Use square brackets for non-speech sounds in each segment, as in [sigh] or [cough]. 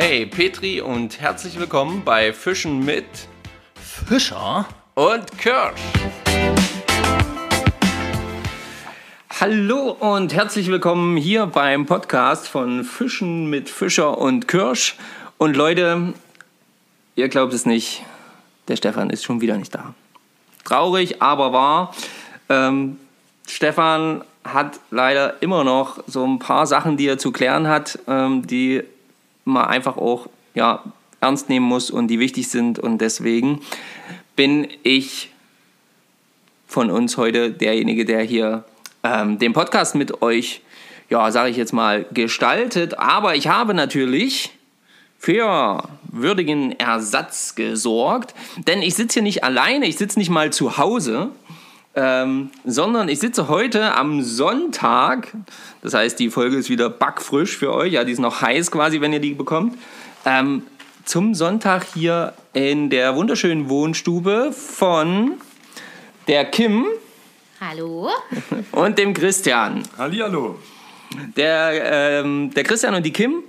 Hey Petri und herzlich willkommen bei Fischen mit Fischer? und Kirsch. Hallo und herzlich willkommen hier beim Podcast von Fischen mit Fischer und Kirsch. Und Leute, ihr glaubt es nicht, der Stefan ist schon wieder nicht da. Traurig, aber wahr. Ähm, Stefan hat leider immer noch so ein paar Sachen, die er zu klären hat, ähm, die man einfach auch ja, ernst nehmen muss und die wichtig sind. Und deswegen bin ich von uns heute derjenige, der hier ähm, den Podcast mit euch, ja, sage ich jetzt mal, gestaltet. Aber ich habe natürlich für würdigen Ersatz gesorgt, denn ich sitze hier nicht alleine, ich sitze nicht mal zu Hause, ähm, sondern ich sitze heute am Sonntag, das heißt, die Folge ist wieder backfrisch für euch, ja, die ist noch heiß quasi, wenn ihr die bekommt, ähm, zum Sonntag hier in der wunderschönen Wohnstube von der Kim Hallo? und dem Christian. Hallihallo. Der, ähm, der Christian und die Kim,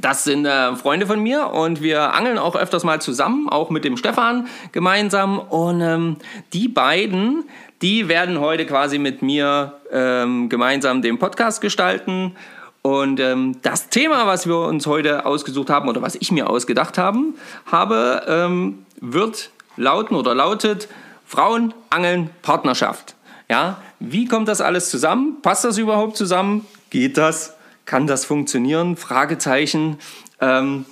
das sind äh, Freunde von mir und wir angeln auch öfters mal zusammen, auch mit dem Stefan gemeinsam. Und ähm, die beiden, die werden heute quasi mit mir ähm, gemeinsam den Podcast gestalten. Und ähm, das Thema, was wir uns heute ausgesucht haben oder was ich mir ausgedacht haben, habe, ähm, wird lauten oder lautet Frauen, Angeln, Partnerschaft. Ja, wie kommt das alles zusammen? Passt das überhaupt zusammen? Geht das? Kann das funktionieren? Fragezeichen. Ähm,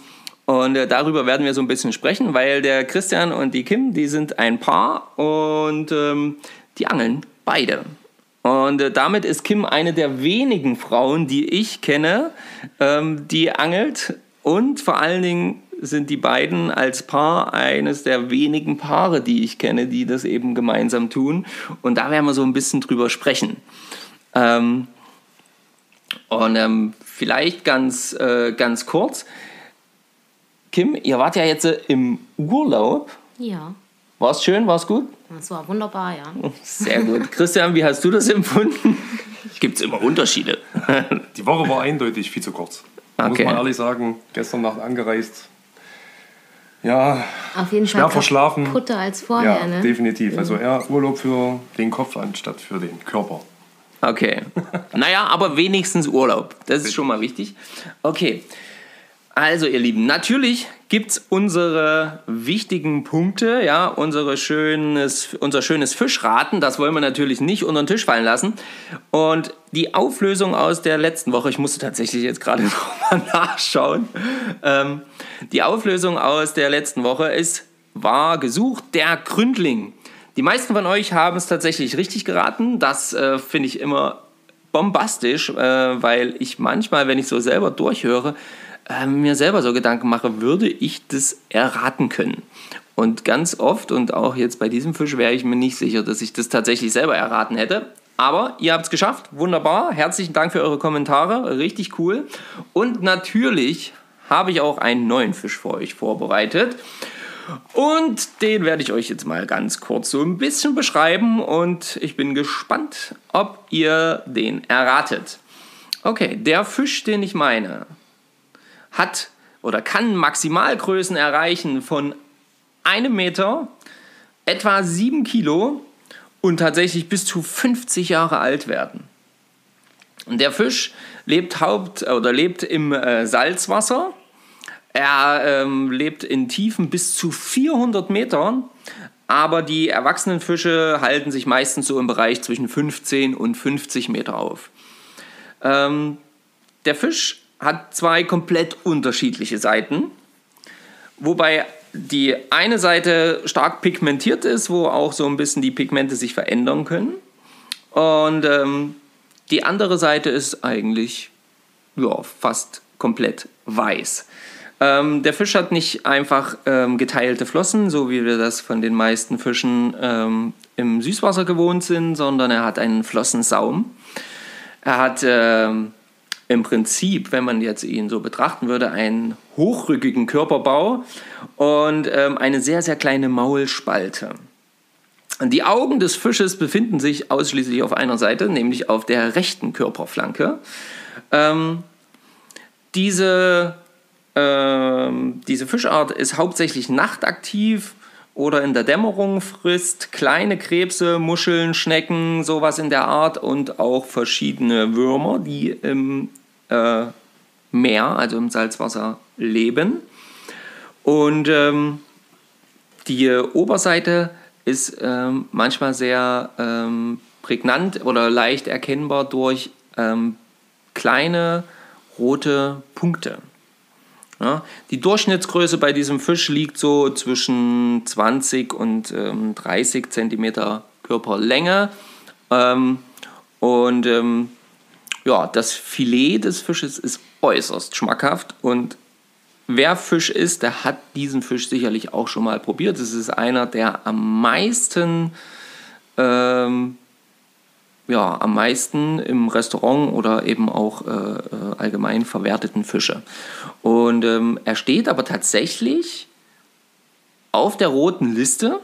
und äh, darüber werden wir so ein bisschen sprechen, weil der Christian und die Kim, die sind ein Paar und ähm, die angeln beide. Und äh, damit ist Kim eine der wenigen Frauen, die ich kenne, ähm, die angelt. Und vor allen Dingen sind die beiden als Paar eines der wenigen Paare, die ich kenne, die das eben gemeinsam tun. Und da werden wir so ein bisschen drüber sprechen. Ähm, und ähm, vielleicht ganz, äh, ganz kurz. Kim, ihr wart ja jetzt äh, im Urlaub. Ja, War es schön? War es gut? das war wunderbar, ja. Sehr gut. Christian, wie hast du das empfunden? [laughs] Gibt es immer Unterschiede? [laughs] Die Woche war eindeutig viel zu kurz. Okay. Muss man ehrlich sagen, gestern Nacht angereist. Ja, Auf jeden Schwer Fall verschlafen. kaputter als vorher, ja ne? definitiv. Also eher Urlaub für den Kopf anstatt für den Körper. Okay. [laughs] Naja, aber wenigstens Urlaub. Das ist schon mal wichtig. Okay. Also, ihr Lieben, natürlich gibt es unsere wichtigen Punkte, ja, unsere schönes, unser schönes Fischraten. Das wollen wir natürlich nicht unter den Tisch fallen lassen. Und die Auflösung aus der letzten Woche, ich musste tatsächlich jetzt gerade [laughs] nochmal nachschauen. Ähm, die Auflösung aus der letzten Woche ist, war gesucht der Gründling. Die meisten von euch haben es tatsächlich richtig geraten. Das äh, finde ich immer bombastisch, äh, weil ich manchmal, wenn ich so selber durchhöre, äh, mir selber so Gedanken mache, würde ich das erraten können? Und ganz oft und auch jetzt bei diesem Fisch wäre ich mir nicht sicher, dass ich das tatsächlich selber erraten hätte. Aber ihr habt es geschafft, wunderbar. Herzlichen Dank für eure Kommentare, richtig cool. Und natürlich habe ich auch einen neuen Fisch für euch vorbereitet. Und den werde ich euch jetzt mal ganz kurz so ein bisschen beschreiben und ich bin gespannt, ob ihr den erratet. Okay, der Fisch, den ich meine, hat oder kann Maximalgrößen erreichen von einem Meter, etwa 7 Kilo und tatsächlich bis zu 50 Jahre alt werden. Und der Fisch lebt haupt oder lebt im äh, Salzwasser. Er ähm, lebt in Tiefen bis zu 400 Metern, aber die erwachsenen Fische halten sich meistens so im Bereich zwischen 15 und 50 Meter auf. Ähm, der Fisch hat zwei komplett unterschiedliche Seiten, wobei die eine Seite stark pigmentiert ist, wo auch so ein bisschen die Pigmente sich verändern können. Und ähm, die andere Seite ist eigentlich ja, fast komplett weiß. Ähm, der Fisch hat nicht einfach ähm, geteilte Flossen, so wie wir das von den meisten Fischen ähm, im Süßwasser gewohnt sind, sondern er hat einen Flossensaum. Er hat ähm, im Prinzip, wenn man jetzt ihn so betrachten würde, einen hochrückigen Körperbau und ähm, eine sehr, sehr kleine Maulspalte. Die Augen des Fisches befinden sich ausschließlich auf einer Seite, nämlich auf der rechten Körperflanke. Ähm, diese ähm, diese Fischart ist hauptsächlich nachtaktiv oder in der Dämmerung frisst kleine Krebse, Muscheln, Schnecken, sowas in der Art und auch verschiedene Würmer, die im äh, Meer, also im Salzwasser, leben. Und ähm, die Oberseite ist ähm, manchmal sehr ähm, prägnant oder leicht erkennbar durch ähm, kleine rote Punkte. Ja, die Durchschnittsgröße bei diesem Fisch liegt so zwischen 20 und ähm, 30 cm Körperlänge. Ähm, und ähm, ja, das Filet des Fisches ist äußerst schmackhaft und wer Fisch isst, der hat diesen Fisch sicherlich auch schon mal probiert. Es ist einer der am meisten ähm, ja, am meisten im Restaurant oder eben auch äh, äh, allgemein verwerteten Fische. Und ähm, er steht aber tatsächlich auf der roten Liste,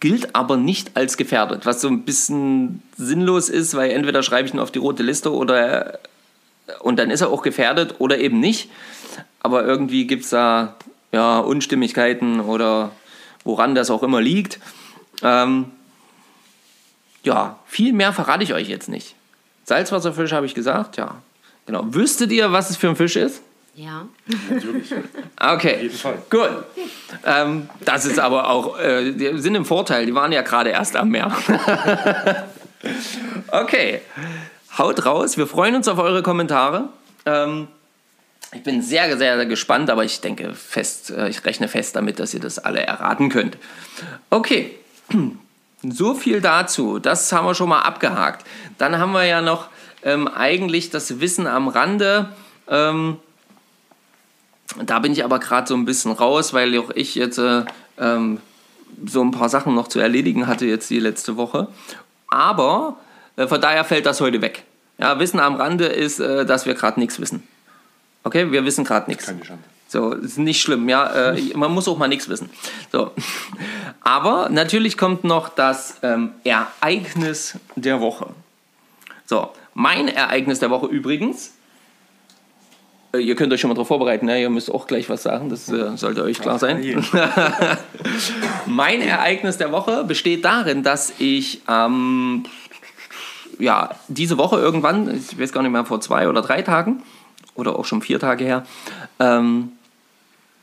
gilt aber nicht als gefährdet, was so ein bisschen sinnlos ist, weil entweder schreibe ich ihn auf die rote Liste oder und dann ist er auch gefährdet oder eben nicht. Aber irgendwie gibt es da ja, Unstimmigkeiten oder woran das auch immer liegt. Ähm, ja, viel mehr verrate ich euch jetzt nicht. Salzwasserfisch habe ich gesagt, ja. Genau. Wüsstet ihr, was es für ein Fisch ist? Ja. Natürlich. [laughs] Okay, Auf jeden Fall. gut. Ähm, das ist aber auch, äh, die sind im Vorteil, die waren ja gerade erst am Meer. [laughs] okay, haut raus, wir freuen uns auf eure Kommentare. Ähm, ich bin sehr, sehr gespannt, aber ich denke fest, äh, ich rechne fest damit, dass ihr das alle erraten könnt. Okay, [clears throat] so viel dazu. Das haben wir schon mal abgehakt. Dann haben wir ja noch ähm, eigentlich das Wissen am Rande. Ähm, da bin ich aber gerade so ein bisschen raus, weil auch ich jetzt äh, ähm, so ein paar Sachen noch zu erledigen hatte jetzt die letzte Woche. Aber äh, von daher fällt das heute weg. Ja, Wissen am Rande ist, äh, dass wir gerade nichts wissen. Okay, wir wissen gerade nichts. Keine Chance. So, ist nicht schlimm, ja. Äh, man muss auch mal nichts wissen. So. [laughs] Aber natürlich kommt noch das ähm, Ereignis der Woche. So, mein Ereignis der Woche übrigens. Äh, ihr könnt euch schon mal darauf vorbereiten, ne? ihr müsst auch gleich was sagen, das äh, sollte euch klar sein. [laughs] mein Ereignis der Woche besteht darin, dass ich ähm, ja, diese Woche irgendwann, ich weiß gar nicht mehr, vor zwei oder drei Tagen oder auch schon vier Tage her, ähm,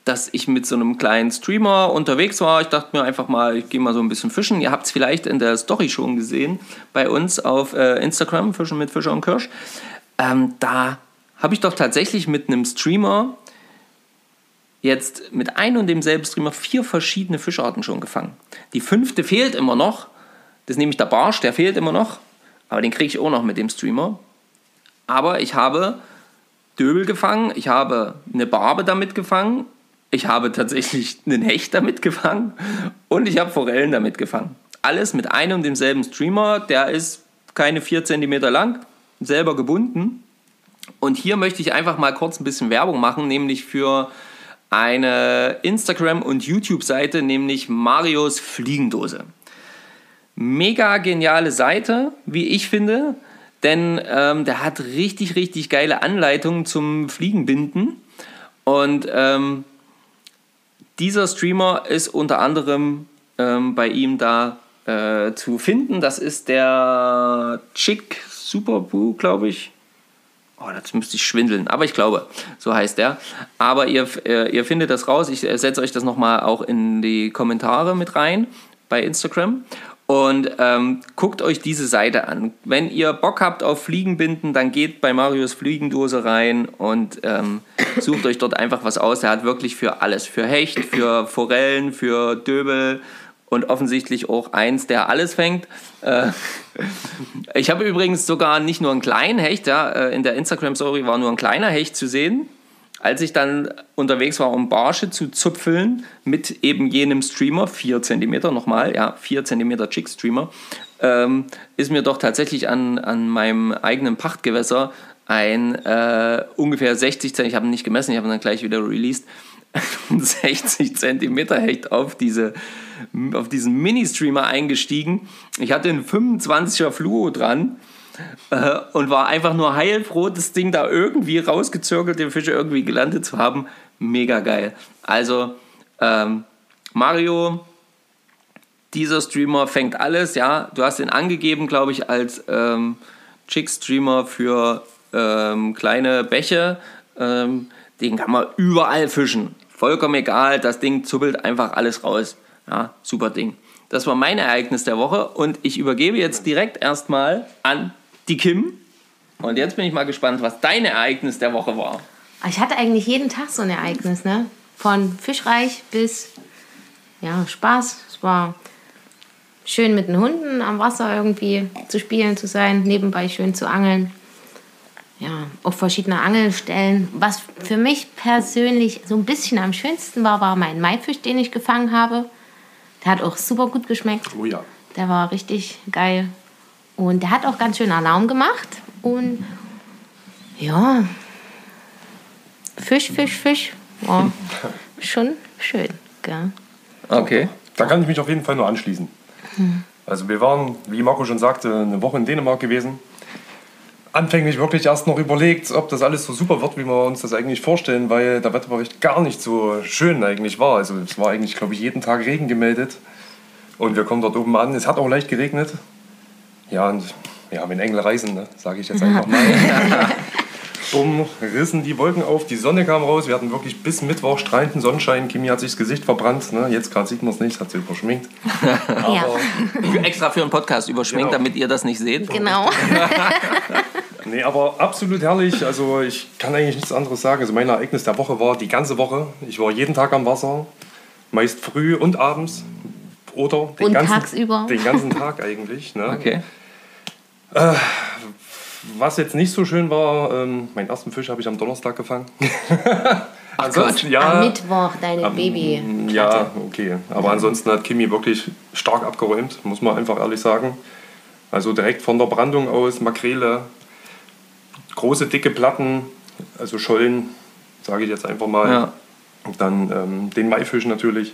dass ich mit so einem kleinen Streamer unterwegs war. Ich dachte mir einfach mal, ich gehe mal so ein bisschen fischen. Ihr habt es vielleicht in der Story schon gesehen bei uns auf äh, Instagram, Fischen mit Fischer und Kirsch. Ähm, da habe ich doch tatsächlich mit einem Streamer jetzt mit einem und demselben Streamer vier verschiedene Fischarten schon gefangen. Die fünfte fehlt immer noch. Das ist nämlich der Barsch, der fehlt immer noch. Aber den kriege ich auch noch mit dem Streamer. Aber ich habe Döbel gefangen, ich habe eine Barbe damit gefangen, ich habe tatsächlich einen Hecht damit gefangen und ich habe Forellen damit gefangen. Alles mit einem und demselben Streamer, der ist keine 4 cm lang, selber gebunden. Und hier möchte ich einfach mal kurz ein bisschen Werbung machen, nämlich für eine Instagram- und YouTube-Seite, nämlich Marios Fliegendose. Mega geniale Seite, wie ich finde, denn ähm, der hat richtig, richtig geile Anleitungen zum Fliegenbinden. Und ähm, dieser Streamer ist unter anderem ähm, bei ihm da äh, zu finden. Das ist der Chick Superboo, glaube ich. Oh, das müsste ich schwindeln, aber ich glaube, so heißt der. Aber ihr, äh, ihr findet das raus. Ich äh, setze euch das nochmal auch in die Kommentare mit rein bei Instagram. Und ähm, guckt euch diese Seite an. Wenn ihr Bock habt auf Fliegenbinden, dann geht bei Marius Fliegendose rein und ähm, sucht euch dort einfach was aus. Er hat wirklich für alles. Für Hecht, für Forellen, für Döbel und offensichtlich auch eins, der alles fängt. Äh, [laughs] ich habe übrigens sogar nicht nur einen kleinen Hecht, ja, äh, in der Instagram-Story war nur ein kleiner Hecht zu sehen. Als ich dann unterwegs war, um Barsche zu zupfeln, mit eben jenem Streamer, 4 cm nochmal, ja, 4 cm Chick-Streamer, ähm, ist mir doch tatsächlich an, an meinem eigenen Pachtgewässer ein äh, ungefähr 60 cm, ich habe ihn nicht gemessen, ich habe ihn dann gleich wieder released, [laughs] 60 cm Hecht auf, diese, auf diesen Mini-Streamer eingestiegen. Ich hatte einen 25er Fluo dran äh, und war einfach nur heilfroh, das Ding da irgendwie rausgezirkelt, den Fische irgendwie gelandet zu haben. Mega geil. Also, ähm, Mario, dieser Streamer fängt alles, ja. Du hast ihn angegeben, glaube ich, als ähm, Chick-Streamer für ähm, kleine Bäche. Ähm, den kann man überall fischen. Vollkommen egal, das Ding zuppelt einfach alles raus. Ja, super Ding. Das war mein Ereignis der Woche und ich übergebe jetzt direkt erstmal an die Kim. Und jetzt bin ich mal gespannt, was dein Ereignis der Woche war. Ich hatte eigentlich jeden Tag so ein Ereignis, ne? Von fischreich bis ja, Spaß. Es war schön mit den Hunden am Wasser irgendwie zu spielen, zu sein, nebenbei schön zu angeln. Ja, auf verschiedene Angelstellen. Was für mich persönlich so ein bisschen am schönsten war, war mein Maifisch, den ich gefangen habe. Der hat auch super gut geschmeckt. Oh ja. Der war richtig geil. Und der hat auch ganz schön Alarm gemacht. Und ja, Fisch, Fisch, Fisch. War [laughs] schon schön. Gell? Okay. Da kann ich mich auf jeden Fall nur anschließen. Also wir waren, wie Marco schon sagte, eine Woche in Dänemark gewesen. Anfänglich wirklich erst noch überlegt, ob das alles so super wird, wie wir uns das eigentlich vorstellen, weil der Wetterbericht gar nicht so schön eigentlich war. Also es war eigentlich, glaube ich, jeden Tag Regen gemeldet. Und wir kommen dort oben an. Es hat auch leicht geregnet. Ja, und ja, wenn Engel reisen, ne, sage ich jetzt einfach mal. Bumm, [laughs] rissen die Wolken auf, die Sonne kam raus. Wir hatten wirklich bis Mittwoch strahlenden Sonnenschein. Kimi hat sich das Gesicht verbrannt. Ne? Jetzt gerade sieht man es nicht, hat sie überschminkt. [laughs] Ja, [laughs] Extra für einen Podcast überschminkt, Genau. damit ihr das nicht seht. genau. Nee, aber absolut herrlich. Also ich kann eigentlich nichts anderes sagen. Also mein Ereignis der Woche war die ganze Woche. Ich war jeden Tag am Wasser, meist früh und abends. Oder den, Und ganzen, tagsüber. den ganzen Tag eigentlich. Ne? Okay. Was jetzt nicht so schön war, ähm, meinen ersten Fisch habe ich am Donnerstag gefangen. [laughs] Ach Ansonsten, Gott. ja, Am Mittwoch deine Baby. Ja, okay. Aber ansonsten hat Kimi wirklich stark abgeräumt, muss man einfach ehrlich sagen. Also direkt von der Brandung aus, Makrele, große, dicke Platten, also Schollen, sage ich jetzt einfach mal. Ja. Und dann ähm, den Maifisch natürlich.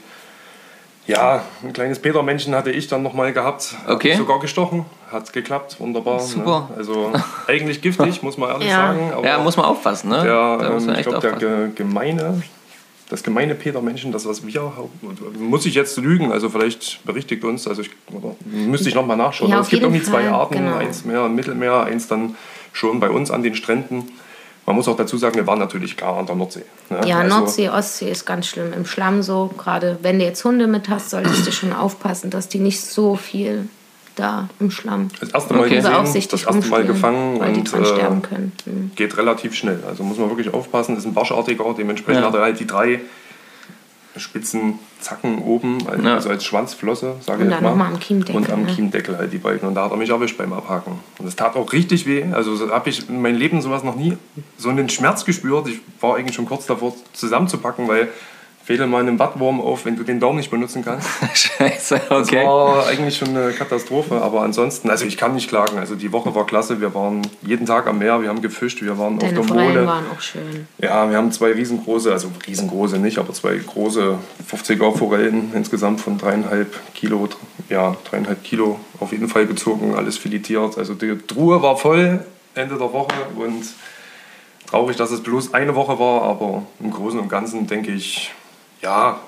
Ja, ein kleines Petermännchen hatte ich dann nochmal gehabt. Okay. sogar gestochen. Hat geklappt, wunderbar. Super. Ne? Also eigentlich giftig, muss man ehrlich Ja. sagen. Aber Ja, muss man aufpassen, ne? der, da muss ähm, man ich echt glaube, der gemeine, das gemeine Petermännchen, das was wir, muss ich jetzt lügen, also vielleicht berichtigt uns, also ich, oder, müsste ich nochmal nachschauen. Ja, auf es gibt irgendwie zwei Arten, genau. eins mehr im Mittelmeer, eins dann schon bei uns an den Stränden. Man muss auch dazu sagen, wir waren natürlich gar an der Nordsee. ne? Ja, Also, Nordsee, Ostsee ist ganz schlimm. Im Schlamm so, gerade wenn du jetzt Hunde mit hast, solltest du schon aufpassen, dass die nicht so viel da im Schlamm Das erste Mal Okay. gesehen, das erste Mal gefangen weil die und dran sterben äh, können. Mhm. geht relativ schnell. Also muss man wirklich aufpassen, ist ein waschartiger, dementsprechend Ja. hat er halt die drei spitzen Zacken oben, also, Ja. also als Schwanzflosse, sage Und ich dann mal. noch mal am Kiemdeckel, Und am ne? Kiemdeckel halt die Balken. Und da hat er mich erwischt beim Abhaken. Und das tat auch richtig weh. Also so habe ich in meinem Leben sowas noch nie, so einen Schmerz gespürt. Ich war eigentlich schon kurz davor zusammenzupacken, weil fädel mal einen Wattwurm auf, wenn du den Daumen nicht benutzen kannst. [laughs] Scheiße, Das okay. war eigentlich schon eine Katastrophe, aber ansonsten, also ich kann nicht klagen. Also die Woche war klasse. Wir waren jeden Tag am Meer, wir haben gefischt, wir waren Deine auf der Forellen Mole. waren auch schön. Ja, wir haben zwei riesengroße, also riesengroße nicht, aber zwei große 50er Forellen insgesamt von dreieinhalb Kilo, ja, dreieinhalb Kilo auf jeden Fall gezogen, alles filetiert. Also die Truhe war voll Ende der Woche und traurig, dass es bloß eine Woche war, aber im Großen und Ganzen denke ich, ja,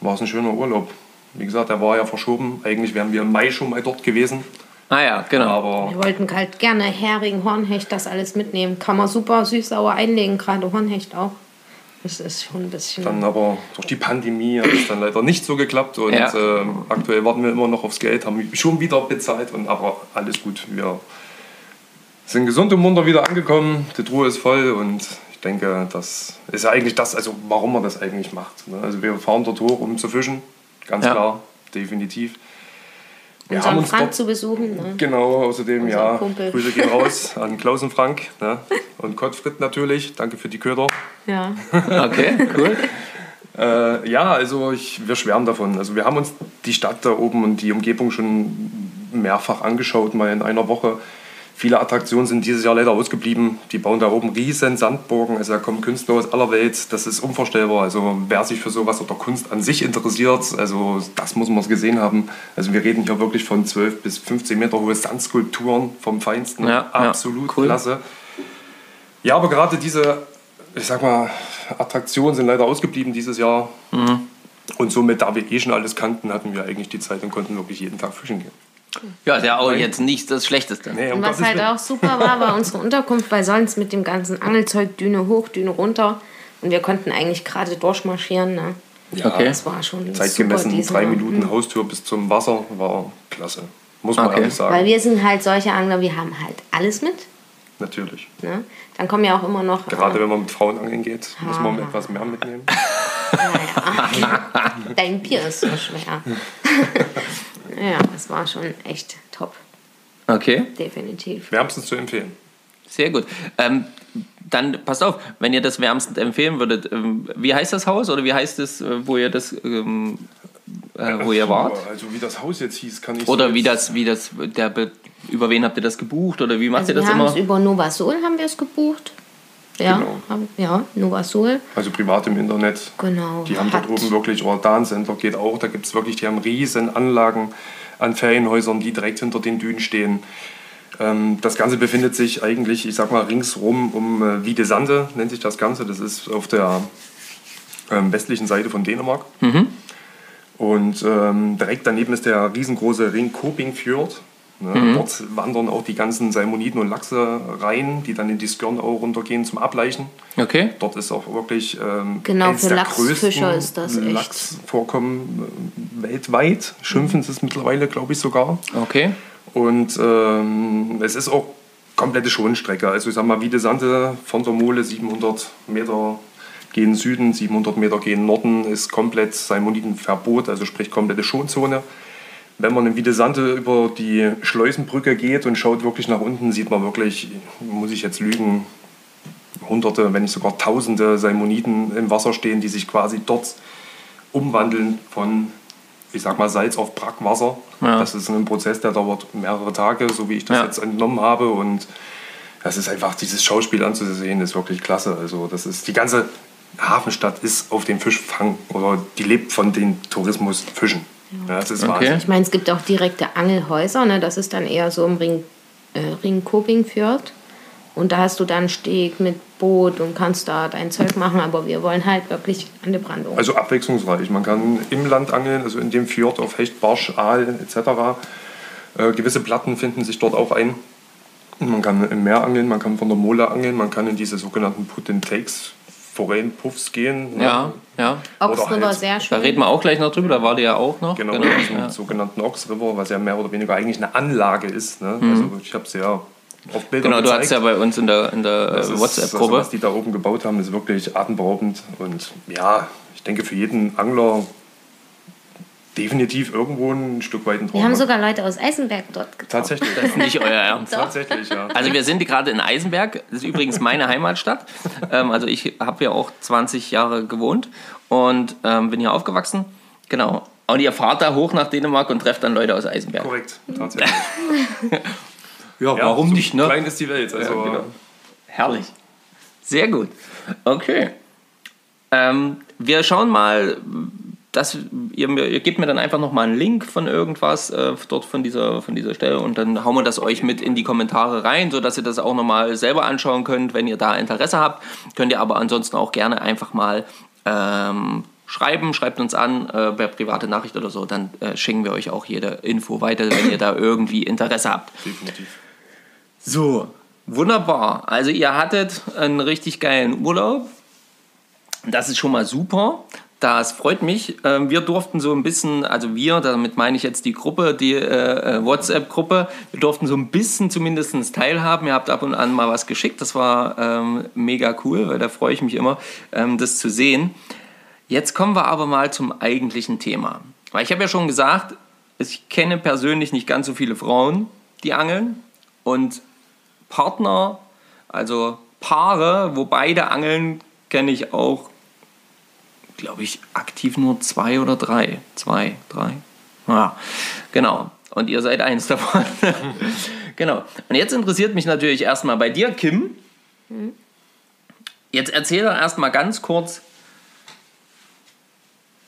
war es ein schöner Urlaub. Wie gesagt, der war ja verschoben. Eigentlich wären wir im Mai schon mal dort gewesen, Ah ja, genau. aber Wir wollten halt gerne Hering, Hornhecht, das alles mitnehmen. Kann man super süß-sauer einlegen, gerade Hornhecht auch. Das ist schon ein bisschen. Dann aber durch die Pandemie hat es dann leider nicht so geklappt und Ja. ähm, aktuell warten wir immer noch aufs Geld, haben schon wieder bezahlt und aber alles gut. Wir sind gesund und munter wieder angekommen, die Truhe ist voll und denke, das ist ja eigentlich das, also warum man das eigentlich macht. Ne? Also wir fahren dort hoch, um zu fischen, ganz Ja. klar, definitiv. Wir unseren Frank zu besuchen. Ne? Genau, außerdem, Unser ja, Kumpel. Grüße gehen [laughs] raus an Klaus und Frank ne? und Gottfried natürlich, danke für die Köder. Ja. [laughs] Okay, cool. Äh, ja, also ich, wir schwärmen davon. Also wir haben uns die Stadt da oben und die Umgebung schon mehrfach angeschaut, mal in einer Woche. Viele Attraktionen sind dieses Jahr leider ausgeblieben. Die bauen da oben riesen Sandburgen. Also da kommen Künstler aus aller Welt. Das ist unvorstellbar. Also wer sich für sowas oder Kunst an sich interessiert, also das muss man gesehen haben. Also wir reden hier wirklich von 12 bis 15 Meter hohe Sandskulpturen vom Feinsten. Ja, ja, Absolut cool. klasse. Ja, aber gerade diese, ich sag mal, Attraktionen sind leider ausgeblieben dieses Jahr. Mhm. Und somit, da wir eh schon alles kannten, hatten wir eigentlich die Zeit und konnten wirklich jeden Tag fischen gehen. Ja, ist ja auch jetzt nicht das Schlechteste. Nee, um Und was Gottes halt Willen. auch super war, war unsere [laughs] Unterkunft, weil sonst mit dem ganzen Angelzeug Düne hoch, Düne runter. Und wir konnten eigentlich gerade durchmarschieren. Ne? Ja, Okay. Das war schon Zeitgemessen super drei. Minuten Haustür bis zum Wasser war klasse. Muss man Okay. ehrlich sagen. Weil wir sind halt solche Angler, wir haben halt alles mit. Natürlich. Ne? Dann kommen ja auch immer noch. Gerade äh, wenn man mit Frauen angeln geht, muss man Ah. etwas mehr mitnehmen. [laughs] ja, dein Bier ist so schwer. [laughs] ja, das war schon echt top, Okay, definitiv. Wärmstens zu empfehlen. sehr gut. Ähm, dann passt auf, wenn ihr das wärmstens empfehlen würdet, ähm, wie heißt das Haus oder wie heißt es, äh, wo ihr das, ähm, äh, wo ihr wart? Also wie das Haus jetzt hieß, kann ich Oder so wie das, wie das, der, Be- über wen habt ihr das gebucht oder wie macht Also ihr das immer? es über Nova Sol haben wir es gebucht. Ja, Genau. ja, Nova Sol. Also privat im Internet. Genau. Die haben dort oben wirklich, oder Dan Center geht auch, da gibt es wirklich, die haben riesen Anlagen an Ferienhäusern, die direkt hinter den Dünen stehen. Ähm, das Ganze befindet sich eigentlich, ich sag mal, ringsrum um äh, Wiedesande, nennt sich das Ganze. Das ist auf der ähm, westlichen Seite von Dänemark. Und ähm, direkt daneben ist der riesengroße Ring Kopingfjord. Ne? Dort wandern auch die ganzen Salmoniden und Lachse rein, die dann in die Skjørnau runtergehen zum Ableichen. Okay. Dort ist auch wirklich ähm, Genau, für der Lachsfischer größten ist das echt. Lachsvorkommen äh, weltweit. Schimpfen sie es mittlerweile, glaube ich sogar. Okay. Und ähm, es ist auch komplette Schonstrecke. Also ich sag mal, Wiedesande von der Mole 700 Meter gehen Süden, 700 Meter gehen Norden, ist komplett Salmoniden-Verbot, also sprich komplette Schonzone. Wenn man in Wiedesande über die Schleusenbrücke geht und schaut wirklich nach unten, sieht man wirklich, muss ich jetzt lügen, hunderte, wenn nicht sogar tausende Salmoniden im Wasser stehen, die sich quasi dort umwandeln von, ich sag mal, Salz auf Brackwasser. Ja. Das ist ein Prozess, der dauert mehrere Tage, so wie ich das Ja. jetzt entnommen habe. Und das ist einfach, dieses Schauspiel anzusehen, ist wirklich klasse. Also das ist, die ganze Hafenstadt ist auf den Fischfang oder die lebt von den Tourismusfischen. Ja, das ist Okay. Wahnsinn. Ich meine, es gibt auch direkte Angelhäuser, ne? das ist dann eher so im Ring, äh, Ring Kopingfjord. Und da hast du dann Steg mit Boot und kannst da dein Zeug machen, aber wir wollen halt wirklich an der Brandung. Also abwechslungsreich. Man kann im Land angeln, also in dem Fjord auf Hecht, Barsch, Aal etc. Äh, gewisse Platten finden sich dort auch ein. Man kann im Meer angeln, man kann von der Mole angeln, man kann in diese sogenannten Put-and-Takes, Forellenpuffs gehen. ne? Ja, ja. Ox River halt- sehr Da schön. reden wir auch gleich noch drüber, da war die ja auch noch. Genau, genau. zum Ja. sogenannten Ox River, was ja mehr oder weniger eigentlich eine Anlage ist. Ne? Also ich habe es ja auf Bildern Mhm. Genau, du gezeigt. hast ja bei uns in der, in der WhatsApp-Gruppe. Also, was die da oben gebaut haben, ist wirklich atemberaubend. Und ja, ich denke für jeden Angler definitiv irgendwo ein Stück weit ein Traum. Wir haben sogar Leute aus Eisenberg dort getroffen. Tatsächlich. Das ist nicht euer [laughs] Ernst. Tatsächlich, ja. Also wir sind gerade in Eisenberg, das ist übrigens meine Heimatstadt. Ähm, also ich habe hier auch 20 Jahre gewohnt und ähm, bin hier aufgewachsen. Genau. Und ihr fahrt da hoch nach Dänemark und trefft dann Leute aus Eisenberg. Korrekt, tatsächlich. [laughs] Ja, Ja, warum so nicht, ne? Klein ist die Welt. Also, Ja, genau. Herrlich. Sehr gut. Okay. Ähm, wir schauen mal, dass ihr, ihr gebt mir dann einfach nochmal einen Link von irgendwas äh, dort von dieser, von dieser Stelle und dann hauen wir das euch mit in die Kommentare rein, sodass ihr das auch nochmal selber anschauen könnt, wenn ihr da Interesse habt. Könnt ihr aber ansonsten auch gerne einfach mal ähm, schreiben, schreibt uns an äh, per private Nachricht oder so, dann äh, schicken wir euch auch jede Info weiter, wenn ihr da irgendwie Interesse habt. definitiv. So, wunderbar. Also ihr hattet einen richtig geilen Urlaub. Das ist schon mal super. Das freut mich. Ähm, Wir durften so ein bisschen, also wir, damit meine ich jetzt die Gruppe, die äh, äh, WhatsApp-Gruppe, wir durften so ein bisschen zumindest teilhaben. Ihr habt ab und an mal was geschickt. Das war ähm, mega cool, weil da freue ich mich immer, ähm, das zu sehen. Jetzt kommen wir aber mal zum eigentlichen Thema. Weil ich habe ja schon gesagt, ich kenne persönlich nicht ganz so viele Frauen, die angeln. Und Partner, also Paare, wo beide angeln, kenne ich auch, glaube ich, aktiv nur zwei oder drei. Zwei, drei. Ja, genau. Und ihr seid eins davon. [laughs] Genau. Und jetzt interessiert mich natürlich erstmal bei dir, Kim. Jetzt erzähl doch erstmal ganz kurz,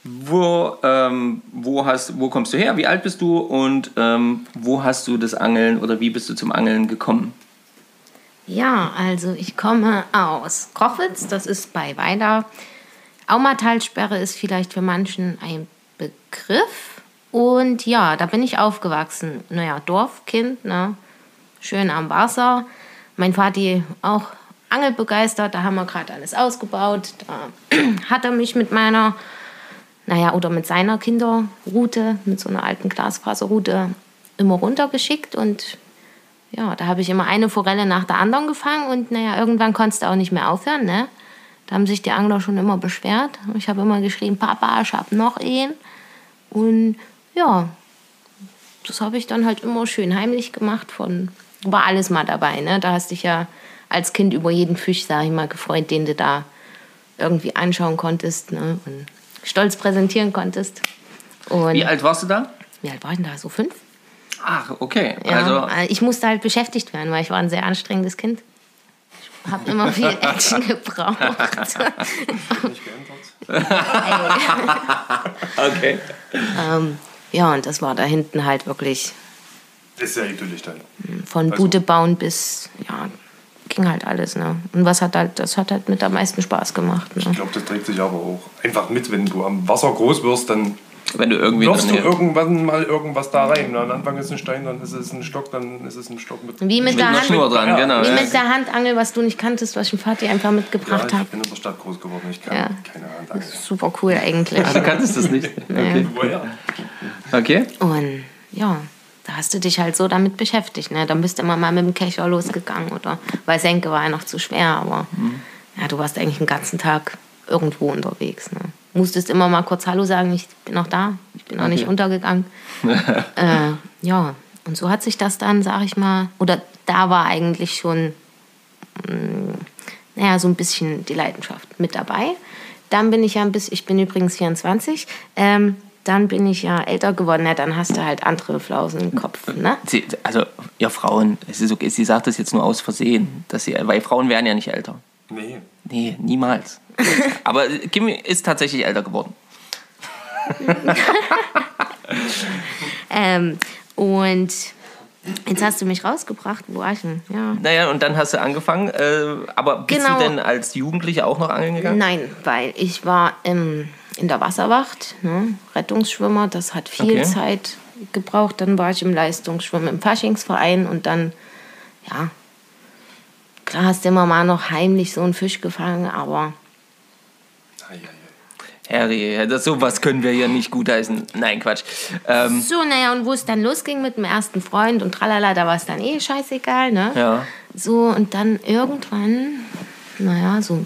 wo, ähm, wo, hast, wo kommst du her, wie alt bist du und ähm, wo hast du das Angeln oder wie bist du zum Angeln gekommen? Ja, also ich komme aus Kochwitz, das ist bei Weida. Aumatalsperre ist vielleicht für manchen ein Begriff. Und ja, da bin ich aufgewachsen. Naja, Dorfkind, ne? schön am Wasser. Mein Vati auch angelbegeistert, da haben wir gerade alles ausgebaut. Da [clears throat] hat er mich mit meiner, naja, oder mit seiner Kinderroute, mit so einer alten Glasfaserroute, immer runtergeschickt und ja, da habe ich immer eine Forelle nach der anderen gefangen und naja, irgendwann konntest du auch nicht mehr aufhören, ne? Da haben sich die Angler schon immer beschwert. Ich habe immer geschrieben, Papa, ich habe noch einen. Und ja, das habe ich dann halt immer schön heimlich gemacht. Von, war alles mal dabei, ne? Da hast dich ja als Kind über jeden Fisch, sag ich mal, gefreut, den du da irgendwie anschauen konntest, ne? Und stolz präsentieren konntest. Und Wie alt warst du da? wie alt war ich denn da? So fünf? Ach, okay. Ja, Also, äh, ich musste halt beschäftigt werden, weil ich war ein sehr anstrengendes Kind. Ich habe immer viel Action gebraucht. Nicht geändert. okay. ähm, ja, und das war da hinten halt wirklich Ist sehr idyllisch dann. von Also- Bude bauen bis, ja, ging halt alles, ne? Und was hat halt, das hat halt mit am meisten Spaß gemacht, ne? Ich glaube, das trägt sich aber auch einfach mit, wenn du am Wasser groß wirst, dann Wenn du irgendwie wirfst du irgendwann mal irgendwas da rein. Na, Am Anfang ist ein Stein, dann ist es ein Stock, dann ist es ein Stock mit. Wie mit, mit der einer Hand, Schnur dran, Ja. genau. wie ja. mit der Handangel, was du nicht kanntest, was ich dem Vati einfach ja, mitgebracht ich habe. bin in der Stadt groß geworden. Ich kann Ja. keine Hand angeln. Super cool eigentlich. Du kanntest das nicht? Okay. Woher? okay. Und ja, da hast du dich halt so damit beschäftigt. Ne? Dann bist du immer mal mit dem Kescher losgegangen oder weil Senke war ja noch zu schwer, aber ja, du warst eigentlich den ganzen Tag irgendwo unterwegs. Ne? Musstest immer mal kurz Hallo sagen, ich bin noch da, ich bin noch nicht Okay. untergegangen. [laughs] äh, ja, und so hat sich das dann, sag ich mal, oder da war eigentlich schon, mh, naja, so ein bisschen die Leidenschaft mit dabei. Dann bin ich ja ein bisschen, ich bin übrigens 24, ähm, dann bin ich ja älter geworden, ja, dann hast du halt andere Flausen im Kopf, ne? Sie, also, ihr Frauen, es ist okay, sie sagt das jetzt nur aus Versehen, dass sie, weil Frauen werden ja nicht älter. Nee. Nee, niemals. [laughs] Aber Kim ist tatsächlich älter geworden. [laughs] Ähm, und jetzt hast du mich rausgebracht, wo war ich denn? Ja. Naja, und dann hast du angefangen. Äh, aber bist Genau. du denn als Jugendliche auch noch angeln gegangen? Nein, weil ich war im, in der Wasserwacht, ne? Rettungsschwimmer, das hat viel Okay. Zeit gebraucht. Dann war ich im Leistungsschwimmen im Faschingsverein und dann, ja, klar hast du immer mal noch heimlich so einen Fisch gefangen, aber Ei, ei, ei. Harry, das, sowas können wir hier nicht gutheißen. Nein, Quatsch. Ähm, so, naja, und wo es dann losging mit dem ersten Freund und tralala, da war es dann eh scheißegal, ne? ja. So, und dann irgendwann, naja, so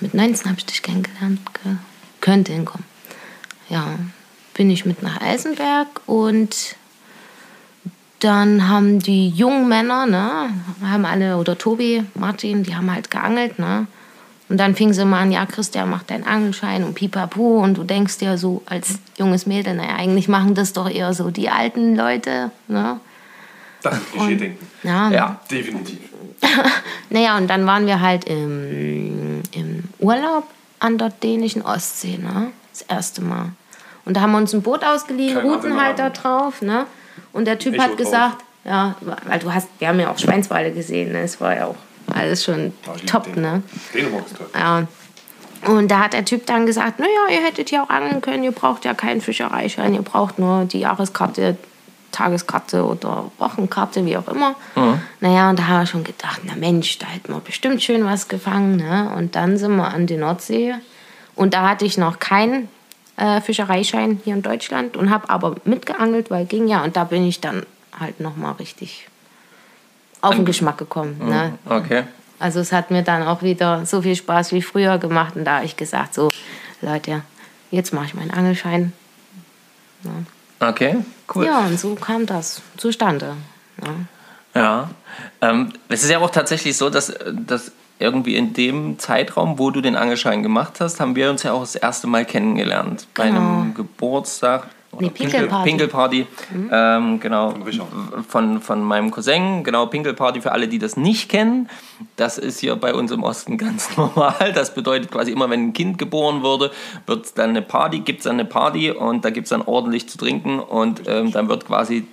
mit 19 habe ich dich kennengelernt, ge- könnte hinkommen. Ja, bin ich mit nach Eisenberg und dann haben die jungen Männer, ne, haben alle, oder Tobi, Martin, die haben halt geangelt, ne. Und dann fing sie mal an, ja, Christian, mach deinen Angelschein und pipapo. Und du denkst dir so als junges Mädel, naja, eigentlich machen das doch eher so die alten Leute, ne. Das ist Klischee-Denken. Ja, Ja. Definitiv. [laughs] naja, und dann waren wir halt im, im Urlaub an der dänischen Ostsee, ne? Das erste Mal. Und da haben wir uns ein Boot ausgeliehen, Kein Routenhalter drauf, ne? Und der Typ Echo hat drauf. gesagt, ja, weil du hast, wir haben ja auch Schweinswale gesehen, ne? Es war ja auch alles schon lieb top, den. ne? Dänemark ist. Ja. Und da hat der Typ dann gesagt, naja, ihr hättet ja auch angeln können, ihr braucht ja keinen Fischereischein, ihr braucht nur die Jahreskarte, Tageskarte oder Wochenkarte, wie auch immer. Naja, und da haben wir schon gedacht, na Mensch, da hätten wir bestimmt schön was gefangen. Ne? Und dann sind wir an die Nordsee und da hatte ich noch keinen äh, Fischereischein hier in Deutschland und habe aber mitgeangelt, weil ging ja. Und da bin ich dann halt nochmal richtig auf den Geschmack gekommen. Ne? Okay. Also es hat mir dann auch wieder so viel Spaß wie früher gemacht und da habe ich gesagt, so Leute, jetzt mache ich meinen Angelschein. Okay, cool. Ja, und so kam das zustande. Ja. Ja. Ähm, es ist ja auch tatsächlich so, dass, dass irgendwie in dem Zeitraum, wo du den Angelschein gemacht hast, haben wir uns ja auch das erste Mal kennengelernt. Bei Genau. einem Geburtstag Nee, Pinkelparty. Pinkelparty, ähm, genau, von, von meinem Cousin, genau, Pinkelparty für alle, die das nicht kennen. Das ist hier bei uns im Osten [laughs] ganz normal. Das bedeutet quasi immer, wenn ein Kind geboren wurde, wird dann eine Party, gibt es dann eine Party und da gibt es dann ordentlich zu trinken und ähm, dann wird quasi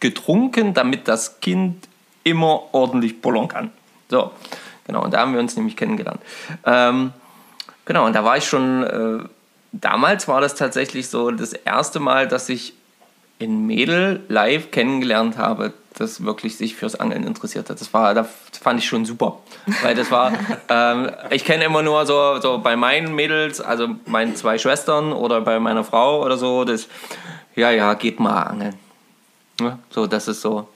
getrunken, damit das Kind immer ordentlich pullern kann. So, genau, und da haben wir uns nämlich kennengelernt. Ähm, genau, und da war ich schon, äh, damals war das tatsächlich so das erste Mal, dass ich ein Mädel live kennengelernt habe, das wirklich sich fürs Angeln interessiert hat. Das war, das fand ich schon super. Weil das war, [laughs] ähm, ich kenne immer nur so, so bei meinen Mädels, also meinen zwei Schwestern oder bei meiner Frau oder so, das, ja, ja, geht mal angeln. Ja, so, das ist so,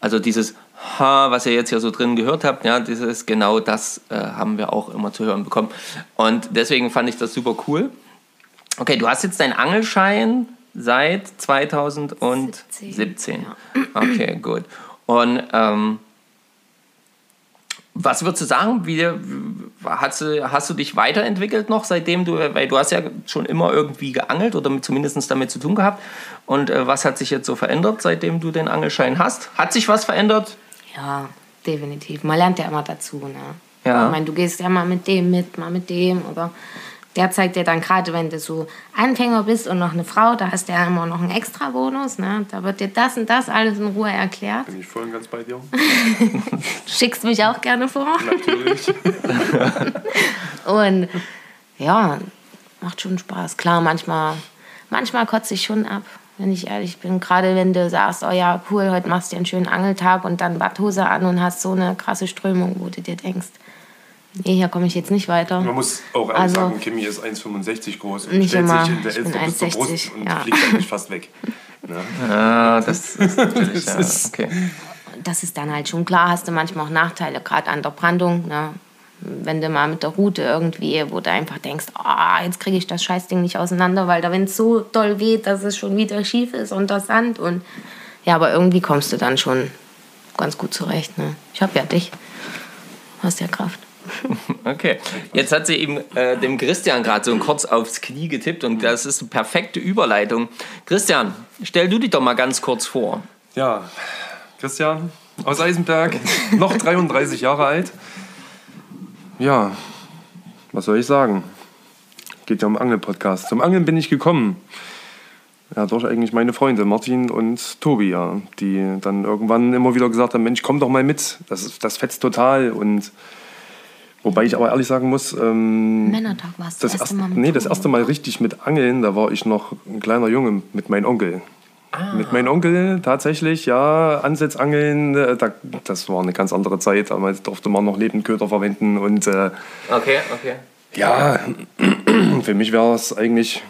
also dieses Ha, was ihr jetzt hier so drin gehört habt, ja, dieses genau das äh, haben wir auch immer zu hören bekommen. Und deswegen fand ich das super cool. Okay, du hast jetzt deinen Angelschein seit 2017. 17, Okay, gut. Und ähm, was würdest du sagen, wie, hast, du, hast du dich weiterentwickelt noch, seitdem du, weil du hast ja schon immer irgendwie geangelt oder zumindest damit zu tun gehabt. Und äh, was hat sich jetzt so verändert, seitdem du den Angelschein hast? Hat sich was verändert? Ja, definitiv. Man lernt ja immer dazu. Ne? Ja. Ich meine, du gehst ja mal mit dem mit, mal mit dem. Oder der zeigt dir dann gerade, wenn du so Anfänger bist und noch eine Frau, da hast du ja immer noch einen extra Bonus. Ne? Da wird dir das und das alles in Ruhe erklärt. Bin ich voll und ganz bei dir? Du [laughs] schickst mich auch gerne vor. Natürlich. [laughs] Und ja, macht schon Spaß. Klar, manchmal, manchmal kotze ich schon ab, wenn ich ehrlich bin. Gerade wenn du sagst, oh ja, cool, heute machst du dir einen schönen Angeltag und dann Badhose an und hast so eine krasse Strömung, wo du dir denkst, nee, hier komme ich jetzt nicht weiter. Man muss auch ehrlich Also- sagen, Kimi ist 1,65 groß und Nicht stellt immer. sich in der Ich bin Elfter bis zur 1,60, Brust und ja. fliegt eigentlich fast weg. [laughs] Ne? Ah, das ist natürlich, [laughs] ja, ist- okay. das ist dann halt schon klar, hast du manchmal auch Nachteile, gerade an der Brandung. Ne? Wenn du mal mit der Route irgendwie, wo du einfach denkst, ah, jetzt kriege ich das Scheißding nicht auseinander, weil der Wind so doll weht, dass es schon wieder schief ist unter Sand. Und ja, aber irgendwie kommst du dann schon ganz gut zurecht. Ne? Ich habe ja dich. Hast ja Kraft. [laughs] Okay, jetzt hat sie eben äh, dem Christian gerade so kurz aufs Knie getippt und das ist eine perfekte Überleitung. Christian, stell du dich doch mal ganz kurz vor. Ja, Christian aus Eisenberg, noch 33 Jahre alt. Ja, was soll ich sagen? Geht ja um Angel-Podcast. Zum Angeln bin ich gekommen. Ja, durch eigentlich meine Freunde, Martin und Tobi, ja, die dann irgendwann immer wieder gesagt haben, Mensch, komm doch mal mit, das, das fetzt total. Und wobei ich aber ehrlich sagen muss, ähm, Männertag warst du das, das erste Mal nee, das erste Mal richtig mit Angeln, da war ich noch ein kleiner Junge mit meinem Onkel. Mit meinem Onkel tatsächlich, ja, Ansitzangeln, äh, da, das war eine ganz andere Zeit. Damals durfte man noch Lebendköder verwenden und äh, Okay, okay. ja, [clears throat] für mich wäre es eigentlich,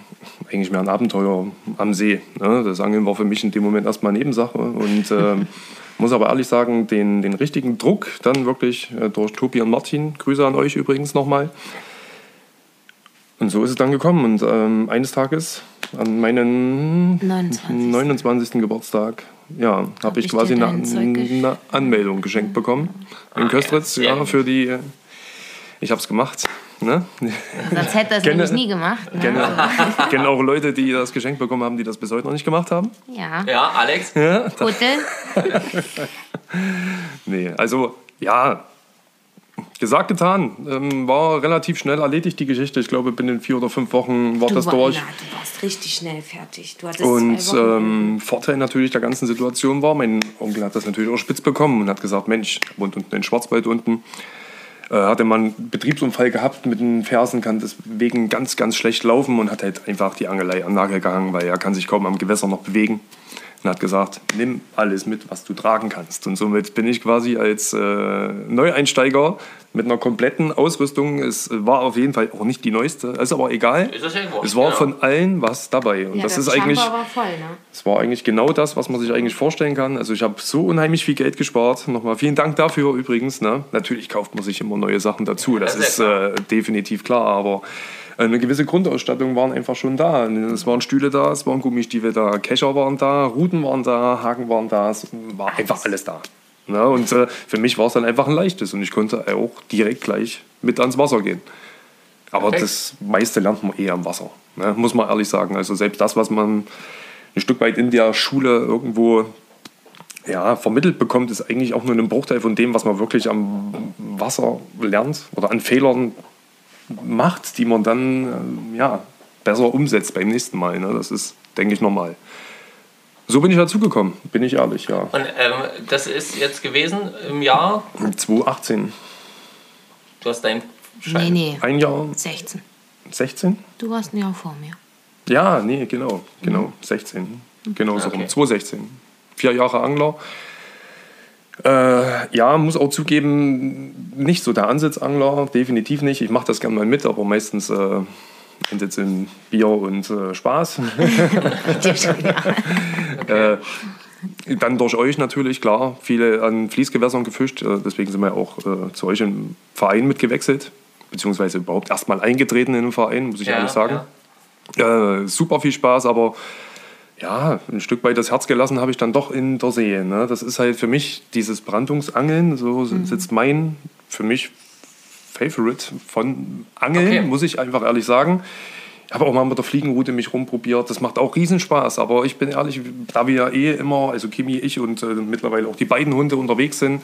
eigentlich mehr ein Abenteuer am See. Ne? Das Angeln war für mich in dem Moment erstmal Nebensache und ähm, [laughs] muss aber ehrlich sagen, den, den richtigen Druck dann wirklich äh, durch Tobi und Martin, Grüße an euch übrigens nochmal. Und so ist es dann gekommen und ähm, eines Tages an meinen 29. 29. Geburtstag ja, habe ich ich quasi eine, eine Anmeldung geschenkt bekommen in Köstritz, sehr ja, gut. für die. Ich habe es gemacht. Ne? Sonst hätte er es Kenne- nämlich nie gemacht. Ne? kenne, [laughs] kenne auch Leute, die das geschenkt bekommen haben, die das bis heute noch nicht gemacht haben. Ja. Ja, Alex? Kutte. [laughs] Nee, also ja, gesagt, getan. Ähm, war relativ schnell erledigt, die Geschichte. Ich glaube, binnen vier oder fünf Wochen war das war- durch. Na, du warst richtig schnell fertig. Du hattest Und ähm, Vorteil natürlich der ganzen Situation war, mein Onkel hat das natürlich auch spitz bekommen und hat gesagt, Mensch, wohnt unten in Schwarzwald unten, äh, hatte man einen Betriebsunfall gehabt mit den Fersen, kann deswegen ganz, ganz schlecht laufen und hat halt einfach die Angelei an Nagel gehangen, weil er kann sich kaum am Gewässer noch bewegen. Und hat gesagt, nimm alles mit, was du tragen kannst. Und somit bin ich quasi als äh, Neueinsteiger mit einer kompletten Ausrüstung. Es war auf jeden Fall auch nicht die neueste, ist aber egal. Ist das wurscht, es war genau. von allen was dabei. Und ja, das der ist eigentlich... War voll, ne? Es war eigentlich genau das, was man sich eigentlich vorstellen kann. Also ich habe so unheimlich viel Geld gespart. Nochmal vielen Dank dafür übrigens. Ne? Natürlich kauft man sich immer neue Sachen dazu. Das das ist ist äh, definitiv klar. Aber eine gewisse Grundausstattung waren einfach schon da. Es waren Stühle da, es waren Gummistiefel da, Kescher waren da, Ruten waren da, Haken waren da. Es war einfach alles da. Ne? Und äh, für mich war es dann einfach ein leichtes. Und ich konnte auch direkt gleich mit ans Wasser gehen. Aber Perfekt. das meiste lernt man eh am Wasser, ne? muss man ehrlich sagen. Also selbst das, was man ein Stück weit in der Schule irgendwo ja, vermittelt bekommt, ist eigentlich auch nur ein Bruchteil von dem, was man wirklich am Wasser lernt oder an Fehlern macht, die man dann äh, ja, besser umsetzt beim nächsten Mal. Ne? Das ist, denke ich, normal. So bin ich dazugekommen, bin ich ehrlich, ja. Und ähm, das ist jetzt gewesen im Jahr, 2018. du hast Nee, Schein. nee. Ein Jahr 16. 16? Du warst ein Jahr vor mir. Ja, nee, genau, genau, 16. Genau so Okay. rum, 2016. Vier Jahre Angler. Äh, ja, muss auch zugeben, nicht so der Ansitzangler, definitiv nicht. Ich mache das gerne mal mit, aber meistens äh, endet es in Bier und äh, Spaß. [laughs] äh, dann durch euch natürlich, klar. Viele an Fließgewässern gefischt, äh, deswegen sind wir auch äh, zu euch im Verein mitgewechselt, beziehungsweise überhaupt erstmal eingetreten in den Verein, muss ich Ja, ehrlich sagen. ja. Super viel Spaß, aber ja, ein Stück weit das Herz gelassen habe ich dann doch in der See. Ne? Das ist halt für mich dieses Brandungsangeln, so sitzt mein, für mich Favorite von Angeln, Okay. muss ich einfach ehrlich sagen. Ich habe auch mal mit der Fliegenroute mich rumprobiert. Das macht auch Riesenspaß. Aber ich bin ehrlich, da wir ja eh immer, also Kimi, ich und äh, mittlerweile auch die beiden Hunde unterwegs sind,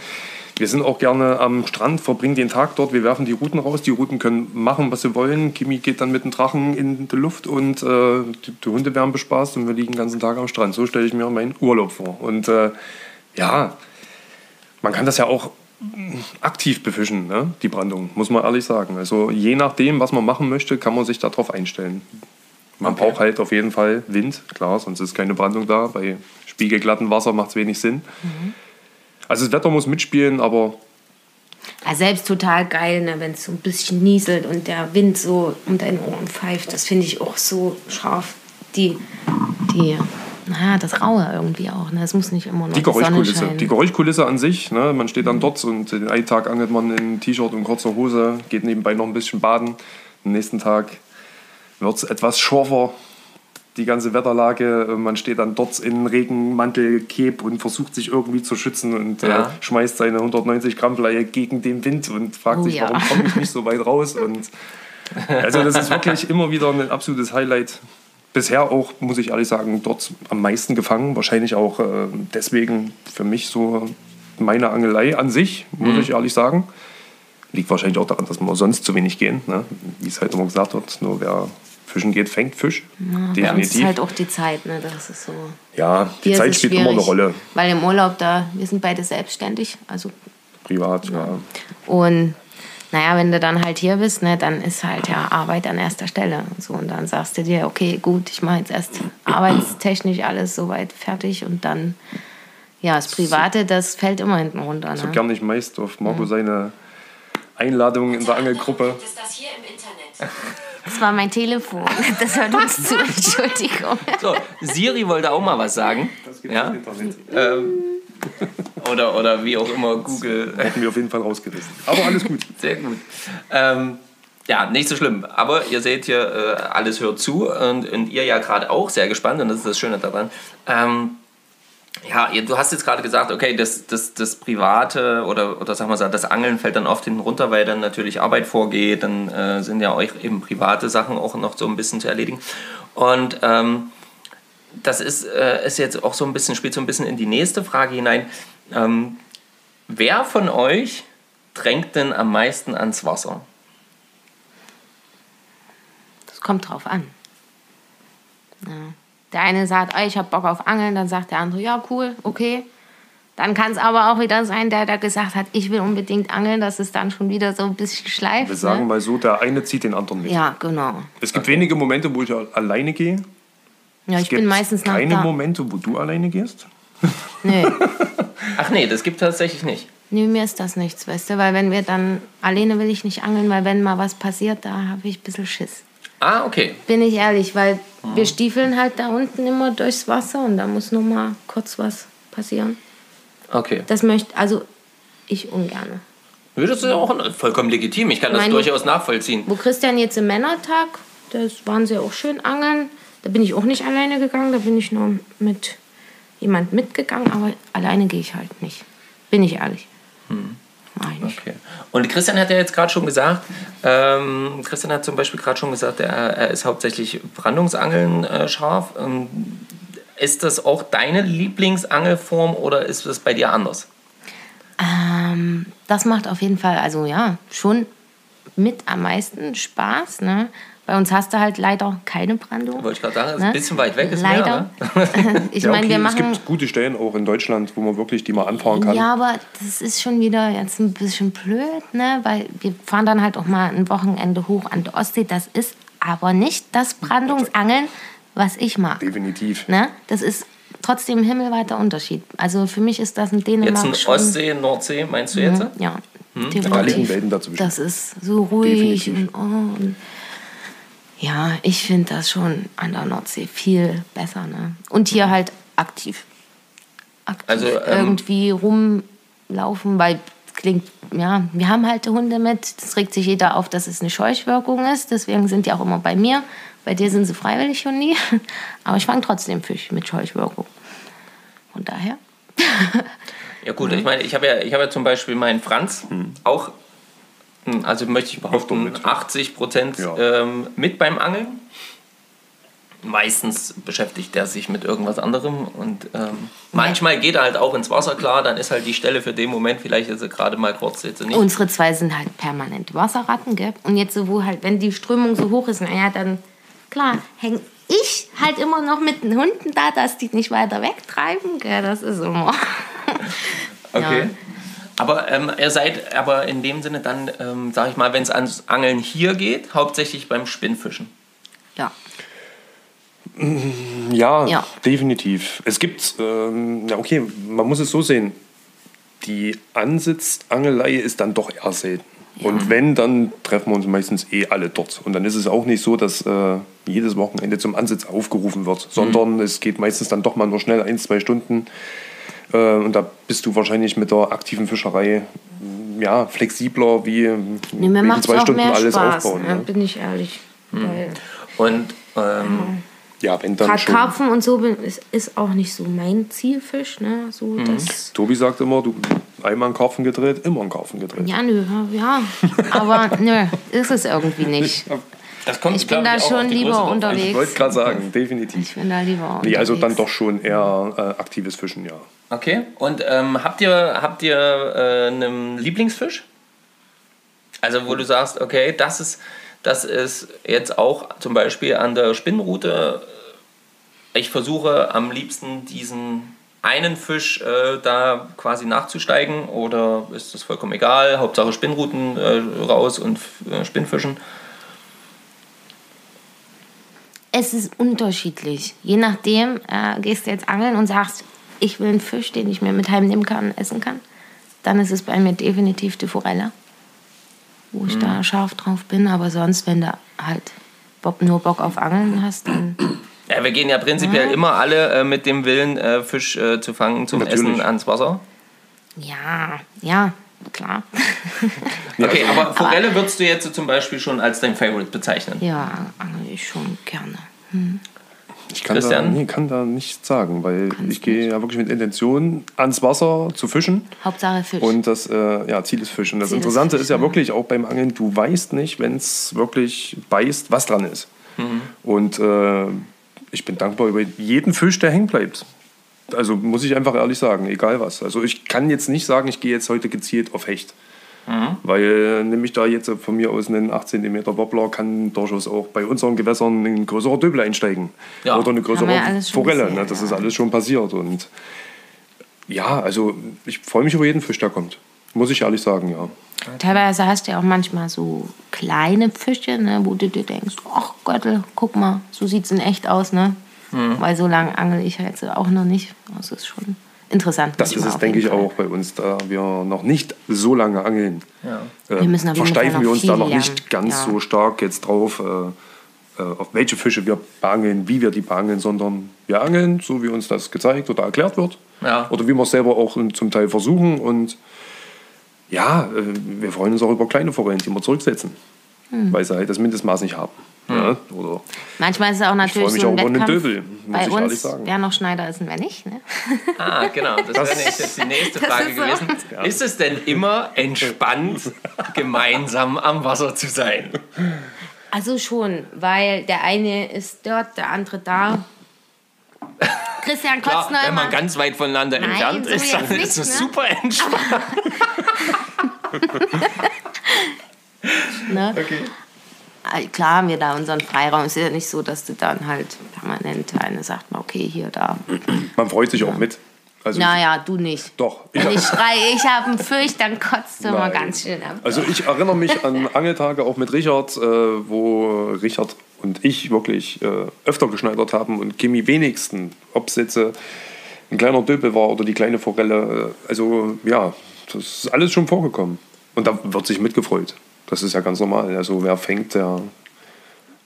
wir sind auch gerne am Strand, verbringen den Tag dort. Wir werfen die Routen raus. Die Routen können machen, was sie wollen. Kimi geht dann mit dem Drachen in die Luft und äh, die, die Hunde werden bespaßt und wir liegen den ganzen Tag am Strand. So stelle ich mir meinen Urlaub vor. Und äh, ja, man kann das ja auch aktiv befischen, ne? die Brandung, muss man ehrlich sagen. Also je nachdem, was man machen möchte, kann man sich darauf einstellen. Man Okay. braucht halt auf jeden Fall Wind, klar, sonst ist keine Brandung da. Bei spiegelglattem Wasser macht es wenig Sinn. Also das Wetter muss mitspielen, aber Ja, selbst total geil, ne, wenn es so ein bisschen nieselt und der Wind so um deine Ohren pfeift. Das finde ich auch so scharf. Die, die, naja, das Raue irgendwie auch. Ne? Es muss nicht immer nur die Geräuschkulisse, die Geräuschkulisse an sich, ne? man steht dann dort und den einen Tag angelt man in T-Shirt und kurzer Hose, geht nebenbei noch ein bisschen baden. Am nächsten Tag wird es etwas schorfer, die ganze Wetterlage. Man steht dann dort in Regenmantel, Cape und versucht sich irgendwie zu schützen und Ja. äh, schmeißt seine 190 Gramm Bleier gegen den Wind und fragt Oh sich, ja. warum komme ich nicht so weit raus. Und also das ist wirklich [laughs] immer wieder ein absolutes Highlight. Bisher auch, muss ich ehrlich sagen, dort am meisten gefangen. Wahrscheinlich auch äh, deswegen für mich so meine Angelei an sich, muss ich ehrlich sagen. Liegt wahrscheinlich auch daran, dass wir sonst zu wenig gehen. Ne? Wie es halt immer gesagt wird, nur wer fischen geht, fängt Fisch. Bei uns Definitiv. ist halt auch die Zeit, ne? Das ist so. ja, die Hier Zeit spielt immer eine Rolle. Weil im Urlaub da, wir sind beide selbstständig, also Privat, ja. Und naja, wenn du dann halt hier bist, ne, dann ist halt ja Arbeit an erster Stelle. Und, so, und dann sagst du dir, okay, gut, ich mache jetzt erst arbeitstechnisch alles soweit fertig und dann, ja, das Private, das fällt immer hinten runter. So Ne? gern ich meist auf Marco seine Einladung in der Angelgruppe. [laughs] Ist das hier im Internet? Das war mein Telefon. Das hört uns zu, [laughs] Entschuldigung. So, Siri wollte auch mal was sagen. Ja? Ähm, oder, oder wie auch immer Google. Hätten wir auf jeden Fall rausgerissen. Aber alles gut. [laughs] Sehr gut. Ähm, ja, nicht so schlimm. Aber ihr seht hier, äh, alles hört zu und, und ihr ja gerade auch sehr gespannt und das ist das Schöne daran. Ähm, ja, du hast jetzt gerade gesagt, okay, das, das, das Private oder, oder sag mal so, das Angeln fällt dann oft hinten runter, weil dann natürlich Arbeit vorgeht, dann äh, sind ja euch eben private Sachen auch noch so ein bisschen zu erledigen. Und ähm, das ist, äh, ist jetzt auch so ein bisschen, spielt so ein bisschen in die nächste Frage hinein. Ähm, wer von euch drängt denn am meisten ans Wasser? Das kommt drauf an. Ja. Der eine sagt, "Ey, ich habe Bock auf Angeln, dann sagt der andere, ja, cool, okay. Dann kann es aber auch wieder sein, der da gesagt hat, ich will unbedingt angeln, dass es dann schon wieder so ein bisschen schleift. Wir sagen ne? mal so, der eine zieht den anderen mit. Ja, genau. Es gibt wenige Momente, wo ich alleine gehe. Ja, Es ich bin gibt meistens nach keine da. Momente, wo du alleine gehst. [laughs] Nee. Ach nee, das gibt tatsächlich nicht. nee, mir ist das nichts, weißt du, weil wenn wir dann, alleine will ich nicht angeln, weil wenn mal was passiert, da habe ich ein bisschen Schiss. Ah, okay. Bin ich ehrlich, weil Mhm. wir stiefeln halt da unten immer durchs Wasser und da muss noch mal kurz was passieren. Okay. Das möchte, also ich ungerne. Ja, Das ist ja auch vollkommen legitim. Ich kann das Meine- durchaus nachvollziehen. Wo Christian jetzt im Männertag, das waren sie auch schön angeln. Da bin ich auch nicht alleine gegangen, da bin ich nur mit jemand mitgegangen, aber alleine gehe ich halt nicht. Bin ich ehrlich. Nicht. Okay. Und Christian hat ja jetzt gerade schon gesagt, ähm, Christian hat zum Beispiel gerade schon gesagt, er, er ist hauptsächlich Brandungsangeln äh, scharf. Ähm, ist das auch deine Lieblingsangelform oder ist das bei dir anders? Ähm, das macht auf jeden Fall, also ja, schon mit am meisten Spaß. Ne? Bei uns hast du halt leider keine Brandung. Wollte ich gerade sagen, das ist Ne? ein bisschen weit weg ist Leider. mehr. Ne? [laughs] ich ja, meine, okay, wir es machen. gibt gute Stellen auch in Deutschland, wo man wirklich die mal anfahren kann. Ja, aber das ist schon wieder jetzt ein bisschen blöd, ne? Weil wir fahren dann halt auch mal ein Wochenende hoch an die Ostsee. Das ist aber nicht das Brandungsangeln, was ich mag. Definitiv. Ne? Das ist trotzdem ein himmelweiter Unterschied. Also für mich ist das in Dänemark Jetzt ein schon... Ostsee, Nordsee, meinst du jetzt? Ja, Da liegen definitiv. Welten dazwischen. Das ist so ruhig Definitiv. und, oh, und ja, ich finde das schon an der Nordsee viel besser. Ne? Und hier halt aktiv. Aktiv Also, ähm, irgendwie rumlaufen, weil klingt, ja, wir haben halt Hunde mit. Das regt sich jeder auf, dass es eine Scheuchwirkung ist. Deswegen sind die auch immer bei mir. Bei dir sind sie freiwillig schon nie. [laughs] Aber ich fange trotzdem Fisch mit Scheuchwirkung. Von daher. Ja gut, [laughs] ich meine, ich habe ja, ich habe ja zum Beispiel meinen Franz auch, hm, also möchte ich behaupten, mit. 80 Prozent Ja. ähm, mit beim Angeln. Meistens beschäftigt er sich mit irgendwas anderem und ähm, manchmal geht er halt auch ins Wasser, klar, dann ist halt die Stelle für den Moment, vielleicht ist er gerade mal kurz, jetzt nicht. Unsere zwei sind halt permanent Wasserratten, gell? Und jetzt so, wo halt, wenn die Strömung so hoch ist, naja, dann, klar, hänge ich halt immer noch mit den Hunden da, dass die nicht weiter wegtreiben, gell? Das ist immer. [laughs] Okay. Ja. Aber ähm, ihr seid aber in dem Sinne dann, ähm, sag ich mal, wenn es ans Angeln hier geht, hauptsächlich beim Spinnfischen. Ja. Ja, Ja. definitiv. Es gibt, ähm, ja okay, man muss es so sehen, die Ansitzangelei ist dann doch eher selten. Und wenn, dann treffen wir uns meistens eh alle dort. Und dann ist es auch nicht so, dass äh, jedes Wochenende zum Ansitz aufgerufen wird, sondern es geht meistens dann doch mal nur schnell ein, zwei Stunden. Äh, und da bist du wahrscheinlich mit der aktiven Fischerei mm, ja, flexibler, wie Nee, mir in zwei auch Stunden mehr alles Spaß, aufbauen. ne? Ne? bin ich ehrlich. Weil Und ähm, Ja, wenn dann Gerade schon. Karpfen und so ist auch nicht so mein Zielfisch, ne? So, Mhm. das, Tobi sagt immer, du einmal einen Karpfen gedreht, immer einen Karpfen gedreht. ja, nö, ja. Aber nö, ist es irgendwie nicht. [laughs] das kommt, Ich bin da auf schon lieber unterwegs. Ich wollte gerade sagen, definitiv. Ich bin da lieber Nee, also dann unterwegs. doch schon eher äh, aktives Fischen, ja. Okay. Und ähm, habt ihr, habt ihr äh, einen Lieblingsfisch? Also wo du sagst, okay, das ist, das ist jetzt auch zum Beispiel an der Spinnenroute. Ich versuche am liebsten diesen einen Fisch äh, da quasi nachzusteigen oder ist das vollkommen egal? Hauptsache Spinnruten äh, raus und äh, Spinnfischen. Es ist unterschiedlich. Je nachdem, äh, gehst du jetzt angeln und sagst, ich will einen Fisch, den ich mir mit heimnehmen kann, essen kann, dann ist es bei mir definitiv die Forelle, wo ich Mhm. da scharf drauf bin. Aber sonst, wenn du halt Bock, nur Bock auf Angeln hast, dann Ja, wir gehen ja prinzipiell immer alle äh, mit dem Willen, äh, Fisch äh, zu fangen zum Natürlich. Essen ans Wasser. ja, ja, klar. [laughs] Okay, aber Forelle würdest du jetzt zum Beispiel schon als dein Favorite bezeichnen. ja, angel ich schon gerne. Ich kann da, Christian? nee, kann da nichts sagen, weil ich gehe ja wirklich mit Intention ans Wasser zu fischen. Hauptsache Fisch. Und das äh, ja, Ziel ist Fisch. Und das Ziel ist Interessante Fisch, ist ja ja. wirklich auch beim Angeln, du weißt nicht, wenn es wirklich beißt, was dran ist. Und äh, ich bin dankbar über jeden Fisch, der hängen bleibt. Also muss ich einfach ehrlich sagen, egal was. Also ich kann jetzt nicht sagen, ich gehe jetzt heute gezielt auf Hecht. Weil nämlich da jetzt von mir aus einen 18 cm Wobbler kann durchaus auch bei unseren Gewässern ein größerer Döbel einsteigen. Ja. Oder eine größere ja Forelle. gesehen, ne? Das ja. ist alles schon passiert. Und ja, also ich freue mich über jeden Fisch, der kommt. Muss ich ehrlich sagen, ja. Teilweise hast du ja auch manchmal so kleine Fische, ne, wo du dir denkst, ach Gott, guck mal, so sieht es in echt aus, ne? Hm. Weil so lange angel ich halt so auch noch nicht. Das ist schon interessant. Das ist es, denke ich, Fall. auch bei uns, da wir noch nicht so lange angeln. Ja. äh, Wir versteifen wir uns da noch lernen. nicht ganz Ja. so stark jetzt drauf, äh, äh, auf welche Fische wir beangeln, wie wir die beangeln, sondern wir angeln, so wie uns das gezeigt oder erklärt wird. Ja. Oder wie wir es selber auch zum Teil versuchen. Und ja, äh, wir freuen uns auch über kleine Forellen, die wir zurücksetzen, Hm. weil sie halt das Mindestmaß nicht haben. Ja, oder Manchmal ist es auch natürlich freu mich so ein auch über Wettkampf. Döbel, muss Bei ich uns, sagen. wer noch Schneider ist und wer nicht. Ne? Ah, genau. Das, wäre jetzt die nächste Das Frage ist so. gewesen. Ist es denn immer entspannt, [laughs] gemeinsam am Wasser zu sein? Also schon, weil der eine ist dort, der andere da. Christian Klar, kotzt noch wenn man immer. ganz weit voneinander Nein, entfernt so ist, dann nicht, ist es ne? super entspannt. [laughs] Ne? Äh, Klar haben wir da unseren Freiraum. Es ist ja nicht so, dass du dann halt permanent eine sagt, okay, hier, da. [clears throat] Man freut sich auch mit. Also Naja, du nicht. Doch. Ich, Wenn ich schreie, ich habe einen Fürcht, dann kotzt du Nein. ganz schön ab. also ich erinnere mich an Angeltage auch mit Richard, äh, wo Richard und ich wirklich äh, öfter geschneidert haben und Kimi wenigsten, ob es jetzt äh, ein kleiner Döpel war oder die kleine Forelle. Äh, also ja, das ist alles schon vorgekommen. Und da wird sich mitgefreut. Das ist ja ganz normal. Also wer fängt, der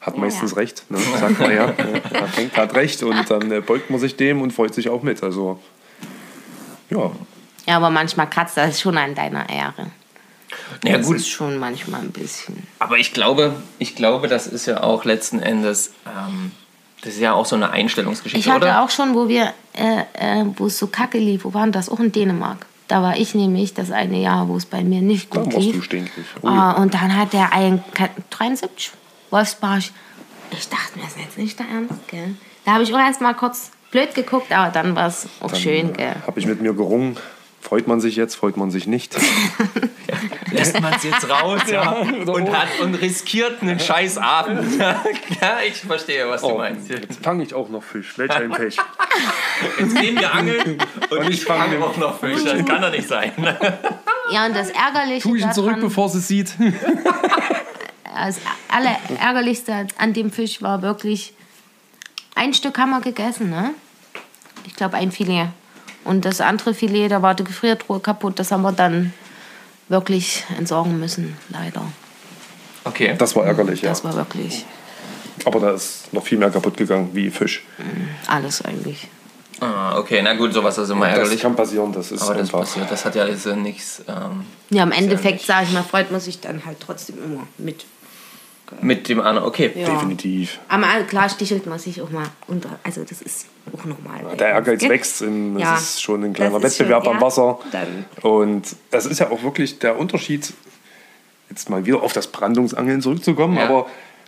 hat Ja, meistens ja. recht. Ne? Sagt man ja. Wer fängt, hat recht. Und dann äh, beugt man sich dem und freut sich auch mit. Also ja, Ja, aber manchmal kratzt das schon an deiner Ehre. Ja, das gut. ist schon manchmal ein bisschen. Aber ich glaube, ich glaube, das ist ja auch letzten Endes, ähm, das ist ja auch so eine Einstellungsgeschichte, Ich hatte oder? auch schon, wo wir, äh, äh, wo es so kacke lief, wo waren das? Auch in Dänemark. Da war ich nämlich das eine Jahr, wo es bei mir nicht da gut du lief. stinkig. Oh, und dann hat der ein 73 Wolfsbarsch. Ich dachte mir, das ist jetzt nicht der Ernst, gell? Da habe ich auch erst mal kurz blöd geguckt, aber dann war es auch schön, gell? Habe ich mit mir gerungen. Freut man sich jetzt, freut man sich nicht. [laughs] Lässt man es jetzt raus ja, und, hat, und riskiert einen scheiß Abend. ja, ich verstehe, was du Oh, meinst. jetzt fange ich auch noch Fisch. Welch ein Pech. Jetzt gehen wir angeln [laughs] und, Und ich ich fange auch noch Fisch. Das kann doch nicht sein. [laughs] Ja, und das Ärgerliche Tu ich ihn zurück, bevor sie es sieht. das Allerärgerlichste an dem Fisch war wirklich, ein Stück haben wir gegessen, ne? Ich glaube, ein Filet. Und das andere Filet, da war die Gefriertruhe kaputt. Das haben wir dann wirklich entsorgen müssen, leider. Okay. Das war ärgerlich, ja. Das war wirklich Aber da ist noch viel mehr kaputt gegangen wie Fisch. alles eigentlich. Ah, okay, na gut, sowas ist immer Das ärgerlich. kann passieren, das ist Aber das einfach. passiert, das hat ja äh, nichts ähm, Ja, im Endeffekt, nicht. sage ich mal, freut man sich dann halt trotzdem immer mit. Mit dem anderen. Okay. Ja. Definitiv. Aber klar stichelt man sich auch mal unter. Also, das ist auch normal. Der Ehrgeiz wächst, in, Ja, es ist schon ein kleiner das Wettbewerb schon, am ja, Wasser. dann. Und das ist ja auch wirklich der Unterschied, jetzt mal wieder auf das Brandungsangeln zurückzukommen, Ja. aber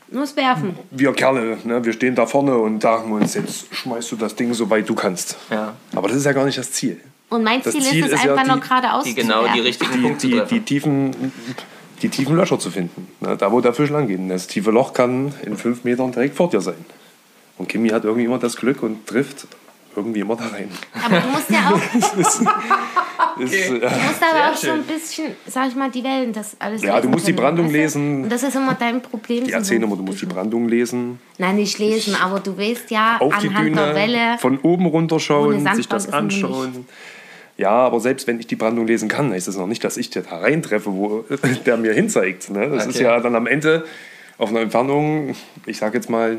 Nur das Werfen. wir Kerle, ne, wir stehen da vorne und sagen uns, jetzt schmeißt du das Ding so weit du kannst. Ja. Aber das ist ja gar nicht das Ziel. Und mein Das Ziel, Ziel ist es ist ja einfach die- nur geradeaus Die zu genau die richtigen die, Punkte die, die, tiefen, die tiefen Löcher zu finden. Ne? Da, wo der Fisch lang geht. Und Das tiefe Loch kann in fünf Metern direkt vor dir sein. Und Kimi hat irgendwie immer das Glück und trifft irgendwie immer da rein. Aber du musst ja auch, [laughs] Ist, äh, du musst aber auch so ein bisschen, sag ich mal, die Wellen, das alles Ja, du musst die können, Brandung weißt du? lesen. Und das ist immer dein Problem. die erzählen immer, du musst die Brandung lesen, Nein, nicht lesen, aber du weißt ja auf die anhand der Welle. Von oben runterschauen, sich das ist anschauen. Ja, aber selbst wenn ich die Brandung lesen kann, heißt das noch nicht, dass ich da reintreffe, wo [laughs] der mir hinzeigt. Ne? Das ist Okay. ja dann am Ende auf einer Entfernung, ich sage jetzt mal,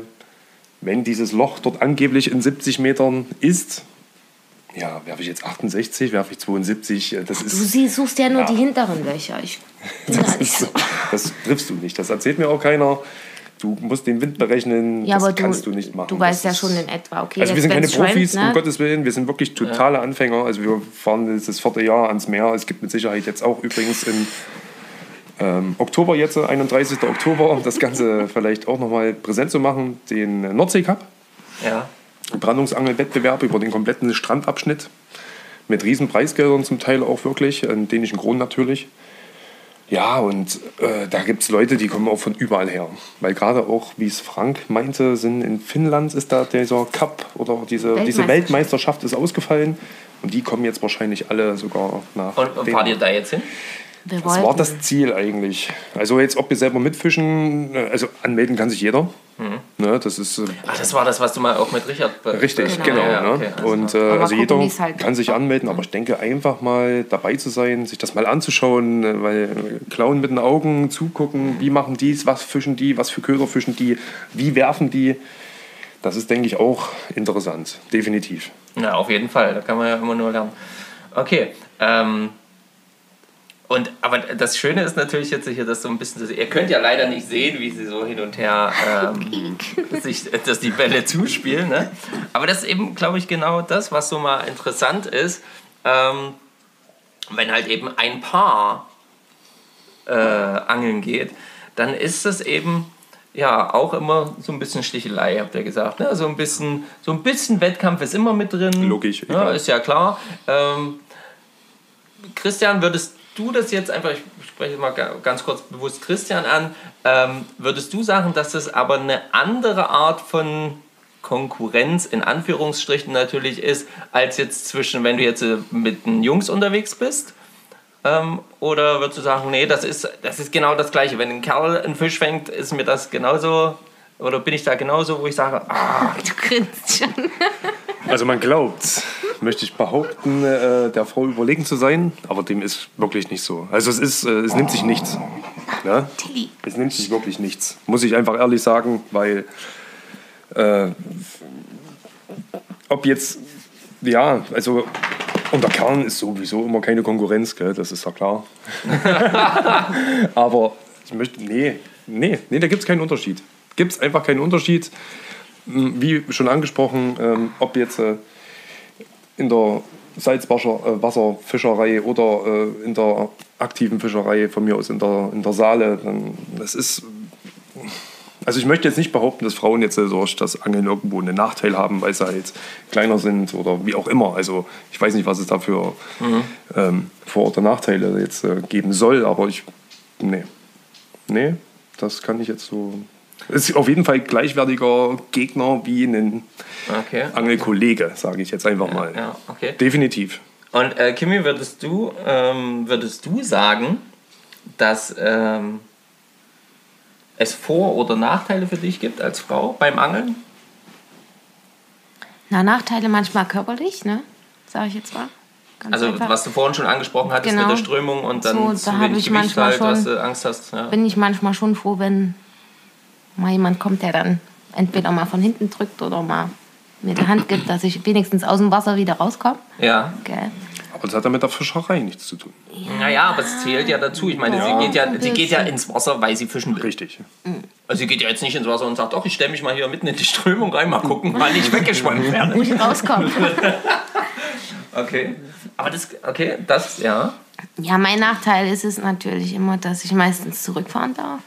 wenn dieses Loch dort angeblich in 70 Metern ist, ja, werfe ich jetzt 68, werfe ich 72, äh, das Du ist, sie- suchst ja nur Ja. die hinteren Löcher. Ich [laughs] das, ist so. das triffst du nicht. Das erzählt mir auch keiner. Du musst den Wind berechnen, Ja, das aber du, kannst du nicht machen. du weißt ja schon in etwa, okay, also wir sind keine wenn's schäumt, Profis, ne? um Gottes Willen. Wir sind wirklich totale Anfänger. Also wir fahren jetzt das vierte Jahr ans Meer. Es gibt mit Sicherheit jetzt auch übrigens im ähm, Oktober jetzt, 31. Oktober, das Ganze [laughs] vielleicht auch nochmal präsent zu machen, den Nordsee Cup. Ja. Brandungsangelwettbewerb über den kompletten Strandabschnitt. Mit riesen Preisgeldern zum Teil auch wirklich, in dänischen Kronen natürlich. Ja, und äh, da gibt es Leute, die kommen auch von überall her. Weil gerade auch, wie es Frank meinte, sind in Finnland ist da dieser Cup oder diese, diese Weltmeisterschaft. Weltmeisterschaft ist ausgefallen. Und die kommen jetzt wahrscheinlich alle sogar nach. Und, und fahrt ihr da jetzt hin? Wir Das war das Ziel eigentlich. Also jetzt, ob wir selber mitfischen, äh, also anmelden kann sich jeder. Ne, das ist äh, Ach, das war das, was du mal auch mit Richard Richtig, Genau. genau. Ja, ne? okay, alles und äh, also gucken, jeder halt kann sich anmelden, aber ich denke einfach mal dabei zu sein, sich das mal anzuschauen, äh, weil klauen mit den Augen, zugucken, wie machen die es, was fischen die, was für Köder fischen die, wie werfen die. Das ist, denke ich, auch interessant, definitiv. Ja, auf jeden Fall. Da kann man ja immer nur lernen. Okay. Ähm, und, aber das Schöne ist natürlich jetzt hier, dass so ein bisschen, ihr könnt ja leider nicht sehen, wie sie so hin und her ähm, sich, dass die Bälle zuspielen. Ne? Aber das ist eben, glaube ich, genau das, was so mal interessant ist, ähm, wenn halt eben ein Paar äh, angeln geht, dann ist es eben ja auch immer so ein bisschen Stichelei, habt ihr gesagt. Ne? So, ein bisschen, so ein bisschen Wettkampf ist immer mit drin. Logisch, Ja, ist ja klar. Ähm, Christian, würdest du das jetzt einfach, ich spreche mal ga- ganz kurz bewusst Christian an, ähm, würdest du sagen, dass das aber eine andere Art von Konkurrenz in Anführungsstrichen natürlich ist, als jetzt zwischen, wenn du jetzt äh, mit den Jungs unterwegs bist? Ähm, oder würdest du sagen, nee, das ist, das ist genau das Gleiche. Wenn ein Kerl einen Fisch fängt, ist mir das genauso, oder bin ich da genauso, wo ich sage, ah, [laughs] Du grinst schon. Also man glaubt, möchte ich behaupten, äh, der Frau überlegen zu sein, aber dem ist wirklich nicht so. Also es ist, äh, es nimmt sich nichts. Ne? Es nimmt sich wirklich nichts. Muss ich einfach ehrlich sagen, weil äh, ob jetzt, ja, also unter Kernen ist sowieso immer keine Konkurrenz, gell? das ist ja klar. [laughs] Aber ich möchte, nee, nee, nee, da gibt es keinen Unterschied. Gibt es einfach keinen Unterschied. M, Wie schon angesprochen, ähm, ob jetzt äh, in der Salzwasserfischerei oder äh, in der aktiven Fischerei, von mir aus in der, in der Saale, dann, das ist. Also ich möchte jetzt nicht behaupten, dass Frauen jetzt äh, durch das Angeln irgendwo einen Nachteil haben, weil sie halt kleiner sind oder wie auch immer. Also ich weiß nicht, was es da für ähm, Vor- oder Nachteile jetzt äh, geben soll, aber ich. Nee. Nee, das kann ich jetzt so. Es ist auf jeden Fall gleichwertiger Gegner wie ein okay. Angelkollege, sage ich jetzt einfach mal. Ja, okay. Definitiv. Und äh, Kimi, würdest du, ähm, würdest du sagen, dass ähm, es Vor- oder Nachteile für dich gibt als Frau beim Angeln? Na, Nachteile manchmal körperlich, ne? Sag ich jetzt mal. Ganz Also einfach. was du vorhin schon angesprochen hattest Genau. mit der Strömung und dann So, zu da wenig ich Gewicht manchmal halt, was schon- du Angst hast. Ja. bin ich manchmal schon froh, wenn mal jemand kommt, der dann entweder mal von hinten drückt oder mal mir die Hand gibt, dass ich wenigstens aus dem Wasser wieder rauskomme. ja. Gell? Aber das hat ja mit der Fischerei nichts zu tun. Naja, aber es zählt ja dazu. Ich meine, Ja, sie, geht ja, sie geht ja ins Wasser, weil sie fischen will. Richtig. Also sie geht ja jetzt nicht ins Wasser und sagt, doch, ich stelle mich mal hier mitten in die Strömung rein, mal gucken, wann ich weggeschwommen [laughs] werde. Wo ich rauskomme. [laughs] Okay. Aber das, okay, das, ja. ja, mein Nachteil ist es natürlich immer, dass ich meistens zurückfahren darf.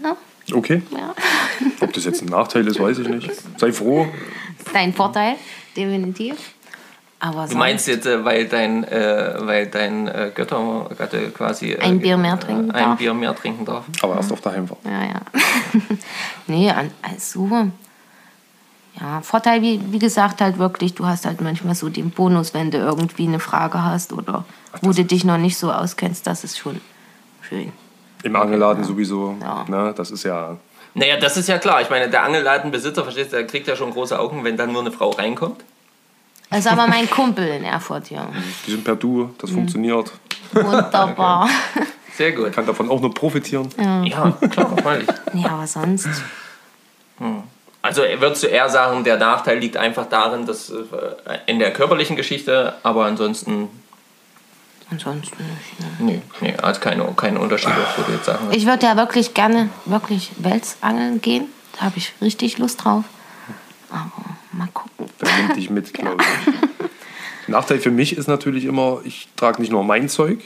Ne? Okay. Ja. Ob das jetzt ein Nachteil ist, weiß ich nicht. Sei froh. Dein Vorteil, definitiv. Aber Du meinst jetzt, äh, weil dein, äh, weil dein äh, Götter, Gatte quasi äh, Ein Bier mehr trinken äh, ein darf. Bier mehr trinken darf. Aber erst auf der Heimfahrt. Ja, ja. [laughs] nee, an- also. Ja, Vorteil, wie, wie gesagt, halt wirklich, du hast halt manchmal so den Bonus, wenn du irgendwie eine Frage hast oder wo du dich noch nicht so auskennst, das ist schon schön. Im Angelladen sowieso. Ja. Ne, das ist ja. Naja, das ist ja klar. Ich meine, der Angelladenbesitzer, verstehst du, der kriegt ja schon große Augen, wenn dann nur eine Frau reinkommt. Das ist aber mein Kumpel in Erfurt, ja. Die sind per Du, das funktioniert. Wunderbar. [laughs] Sehr gut. Kann davon auch nur profitieren. Ja, klar, freilich. Nee, aber sonst. Also würdest du eher sagen, der Nachteil liegt einfach darin, dass äh, in der körperlichen Geschichte, aber ansonsten, Ansonsten nicht. Ne. nee, nee, hat keine, keinen Unterschied, was du jetzt sagen. Ich würde ja wirklich gerne wirklich Welsangeln gehen. Da habe ich richtig Lust drauf. Aber mal gucken. Da nimmt dich mit, [laughs] glaube ich. Nachteil für mich ist natürlich immer, ich trage nicht nur mein Zeug,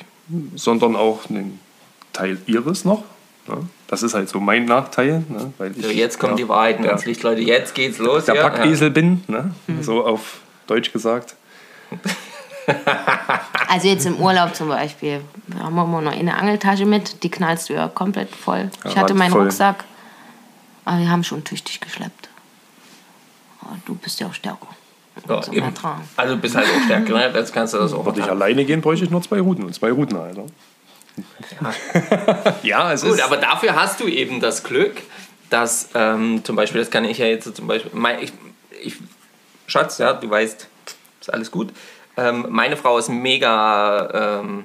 sondern auch einen Teil ihres noch. Ne? Das ist halt so mein Nachteil. Ne? Weil ich, So, jetzt kommt ja, die Wahrheit der, ins Licht, Leute. Jetzt geht's los. der ja, Packesel bin, ne? so auf Deutsch gesagt. Also jetzt im Urlaub zum Beispiel. Da haben wir immer noch eine Angeltasche mit. Die knallst du ja komplett voll. ich hatte meinen voll. Rucksack. Aber wir haben schon tüchtig geschleppt. Aber du bist ja auch stärker. Ja, So eben. Also du bist halt auch stärker, ne? jetzt kannst du das auch. Würde ich alleine gehen, bräuchte ich nur zwei Routen und zwei Routen, Alter. [laughs] Ja, es Gut, ist. aber dafür hast du eben das Glück, dass ähm, zum Beispiel, das kann ich ja jetzt zum Beispiel, mein, ich, ich, Schatz, ja, du weißt, ist alles gut. Ähm, meine Frau ist mega ähm,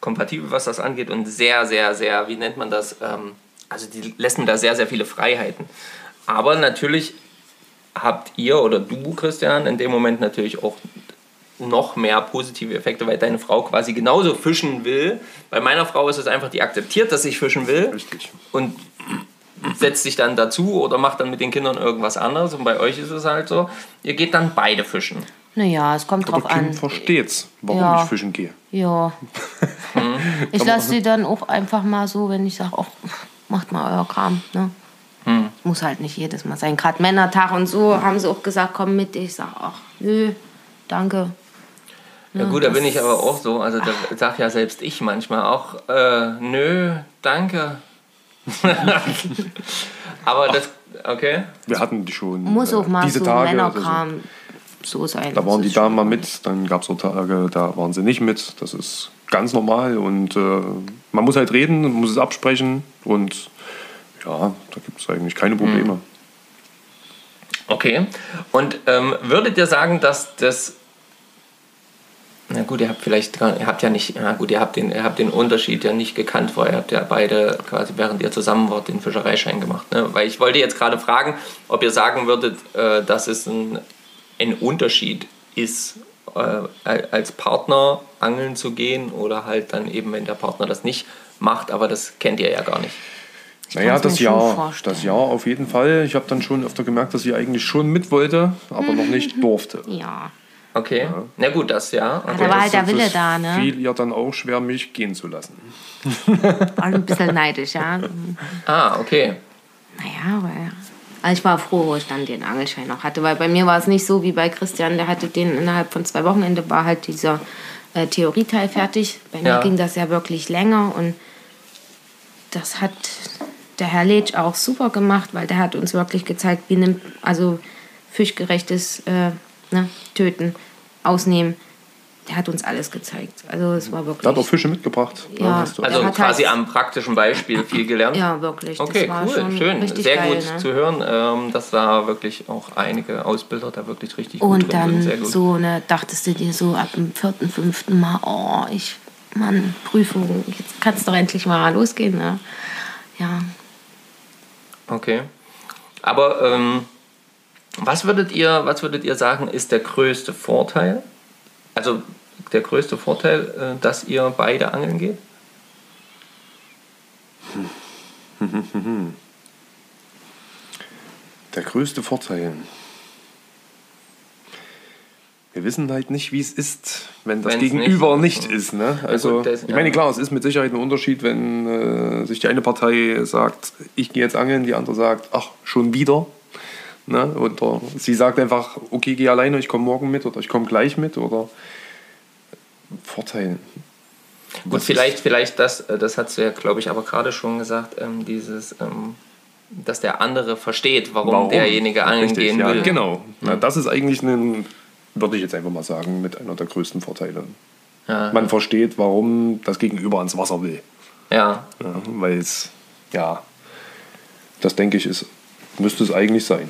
kompatibel, was das angeht und sehr, sehr, sehr, wie nennt man das? Ähm, also die lässt mir da sehr, sehr viele Freiheiten. Aber natürlich habt ihr oder du, Christian, in dem Moment natürlich auch noch mehr positive Effekte, weil deine Frau quasi genauso fischen will. Bei meiner Frau ist es einfach, die akzeptiert, dass ich fischen will Richtig. und setzt sich dann dazu oder macht dann mit den Kindern irgendwas anderes. Und bei euch ist es halt so, ihr geht dann beide fischen. Naja, es kommt Aber drauf Kim an. versteht's, warum Ja. ich fischen gehe. Ja. [laughs] ich lasse sie dann auch einfach mal so, wenn ich sage, ach, macht mal euer Kram. Ne? muss halt nicht jedes Mal sein. Gerade Männertag und so haben sie auch gesagt, komm mit. Ich sag, ach, nö, danke. Ja gut, da bin ich aber auch so. Also da sag ja selbst ich manchmal auch, äh, nö, danke. [laughs] [laughs] aber das, okay. Wir hatten die schon. Muss auch äh, mal diese so Tage. Männerkram so sein. Da waren die Damen mal mit, dann gab es so Tage, da waren sie nicht mit. Das ist ganz normal und äh, man muss halt reden, man muss es absprechen und ja, da gibt es eigentlich keine Probleme. Okay. Und ähm, würdet ihr sagen, dass das. Na gut, ihr habt vielleicht ihr habt ja nicht, na gut, ihr habt den, ihr habt den Unterschied ja nicht gekannt vorher. Ihr habt ja beide quasi, während ihr zusammen wart, den Fischereischein gemacht. Ne? Weil ich wollte jetzt gerade fragen, ob ihr sagen würdet, äh, dass es ein, ein Unterschied ist, äh, als Partner angeln zu gehen oder halt dann eben, wenn der Partner das nicht macht, aber das kennt ihr ja gar nicht. Naja, kann's mir das Jahr, das Jahr auf jeden Fall. Ich habe dann schon öfter gemerkt, dass sie eigentlich schon mit wollte, aber noch nicht [laughs] durfte. Ja. Okay. Na gut, das ja. Ah, Okay. da war halt der Das- Wille das da, ne? fiel ihr dann auch schwer, mich gehen zu lassen. War [laughs] ein bisschen neidisch, ja. Ah, okay. Naja, aber ja. Also ich war froh, wo ich dann den Angelschein noch hatte, weil bei mir war es nicht so wie bei Christian, der hatte den innerhalb von zwei Wochenende war halt dieser äh, Theorieteil fertig. Bei mir Ja. ging das ja wirklich länger und das hat der Herr Letsch auch super gemacht, weil der hat uns wirklich gezeigt, wie nimmt also fischgerechtes äh, ne, Töten, Ausnehmen. Der hat uns alles gezeigt. Also es war wirklich. Da hat auch Fische mitgebracht. Ja. hast du. Also Er hat quasi halt- am praktischen Beispiel viel gelernt. ja, wirklich. Okay, das war cool, schon schön. richtig Sehr geil, gut ne? zu hören, ähm, dass da wirklich auch einige Ausbilder da wirklich richtig gut Und drin sind. Sehr dann gut. so, ne, dachtest du dir so ab dem vierten, fünften Mal, oh, ich, Mann, Prüfung, jetzt kann es doch endlich mal losgehen, ne? Ja, Okay. Aber ähm, was würdet ihr, was würdet ihr sagen, ist der größte Vorteil? Also der größte Vorteil, äh, dass ihr beide angeln geht? [laughs] Der größte Vorteil. Wir wissen halt nicht, wie es ist, wenn das Wenn's Gegenüber nicht- nicht, ist. Ne? Also, gut, das- ich meine, klar, es ist mit Sicherheit ein Unterschied, wenn äh, sich die eine Partei sagt, ich gehe jetzt angeln, die andere sagt, ach, schon wieder. Ne? Oder sie sagt einfach, okay, geh alleine, ich komme morgen mit oder ich komme gleich mit. Oder Vorteil. Gut, Was vielleicht, vielleicht das, äh, das hast du ja, glaube ich, aber gerade schon gesagt, ähm, dieses, ähm, dass der andere versteht, warum, derjenige angeln Richtig, gehen ja, will. Genau. Na, das ist eigentlich ein, würde ich jetzt einfach mal sagen, mit einer der größten Vorteile. Ja. Man versteht, warum das Gegenüber ans Wasser will. Ja, Ja, Weil es, ja, das denke ich, ist, müsste es eigentlich sein.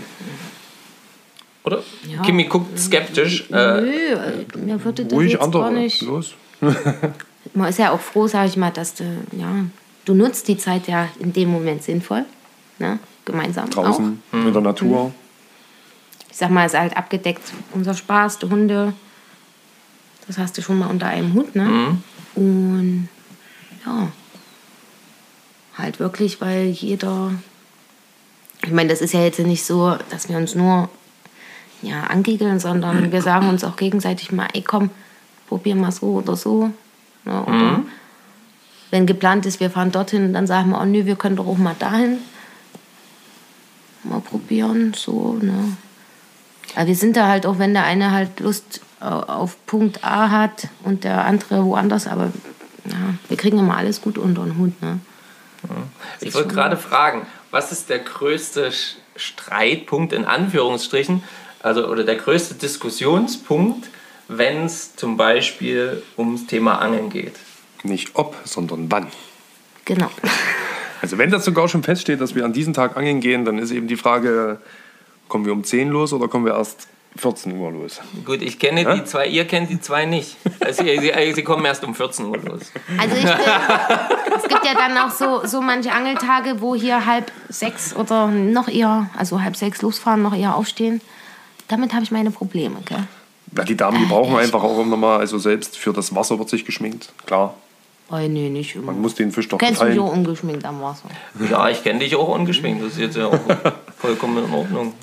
Oder? Ja. Kimi guckt skeptisch. Äh, Nö, äh, mir würde das Ruhig jetzt andere. gar nicht. Los. [laughs] Man ist ja auch froh, sage ich mal, dass du, ja, du nutzt die Zeit ja in dem Moment sinnvoll, ne? gemeinsam Draußen, auch. in der Natur. Ich sag mal, es ist halt abgedeckt, unser Spaß, die Hunde, das hast du schon mal unter einem Hut, ne? Und ja, halt wirklich, weil jeder, ich meine, das ist ja jetzt nicht so, dass wir uns nur ja, angiegeln, sondern [clears throat] wir sagen uns auch gegenseitig mal, ey komm, probier mal so oder so. Ne? Oder wenn geplant ist, wir fahren dorthin, dann sagen wir, oh nö, wir können doch auch mal dahin. Mal probieren, so, ne? Aber wir sind da halt auch, wenn der eine halt Lust äh, auf Punkt A hat und der andere woanders, aber ja, wir kriegen immer alles gut unter den Hut, ne? Ich wollte gerade fragen, was ist der größte Streitpunkt in Anführungsstrichen, also oder der größte Diskussionspunkt, wenn es zum Beispiel ums Thema Angeln geht? Nicht ob, sondern wann. Genau. Also wenn das sogar schon feststeht, dass wir an diesem Tag angeln gehen, dann ist eben die Frage, kommen wir um 10 los oder kommen wir erst 14 Uhr los? Gut, ich kenne Hä? die zwei, ihr kennt die zwei nicht. Also, sie, sie, sie kommen erst um 14 Uhr los. Also ich bin, es gibt ja dann auch so, so manche Angeltage, wo hier halb sechs oder noch eher, also halb sechs losfahren, noch eher aufstehen. Damit habe ich meine Probleme, gell? Ja, die Damen, die brauchen einfach auch immer mal, also selbst für das Wasser wird sich geschminkt. Klar, Oh, nee, nicht immer. man muss den Fisch doch Du kennst mich gefallen. auch ungeschminkt am Wasser. Ja, ich kenne dich auch ungeschminkt. Das ist jetzt ja auch [laughs] vollkommen in Ordnung.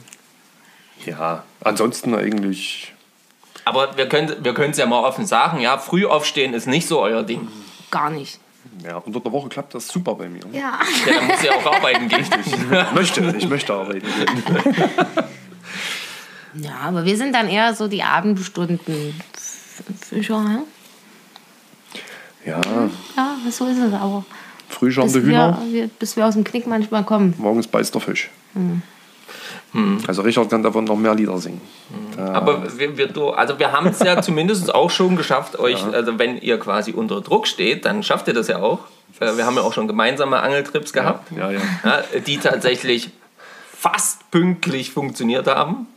Ja, ansonsten eigentlich, Aber wir können wir es ja mal offen sagen, ja, früh aufstehen ist nicht so euer Ding. Gar nicht. Ja, unter der Woche klappt das super bei mir. Ja. Ja, dann muss ja auch arbeiten gehen. Ich möchte, ich möchte arbeiten. gehen. [laughs] Ja, aber wir sind dann eher so die Abendstunden Fischer, ne? Ja, Ja, so ist es aber. Bis wir, Hühner, wir, bis wir aus dem Knick manchmal kommen. morgens beißt der Fisch. Also Richard kann davon noch mehr Lieder singen. Da- Aber wir, wir, also wir haben es ja zumindest auch schon geschafft, euch, also wenn ihr quasi unter Druck steht, dann schafft ihr das ja auch. Äh, Wir haben ja auch schon gemeinsame Angeltrips gehabt, ja, ja. ja, die tatsächlich fast pünktlich funktioniert haben.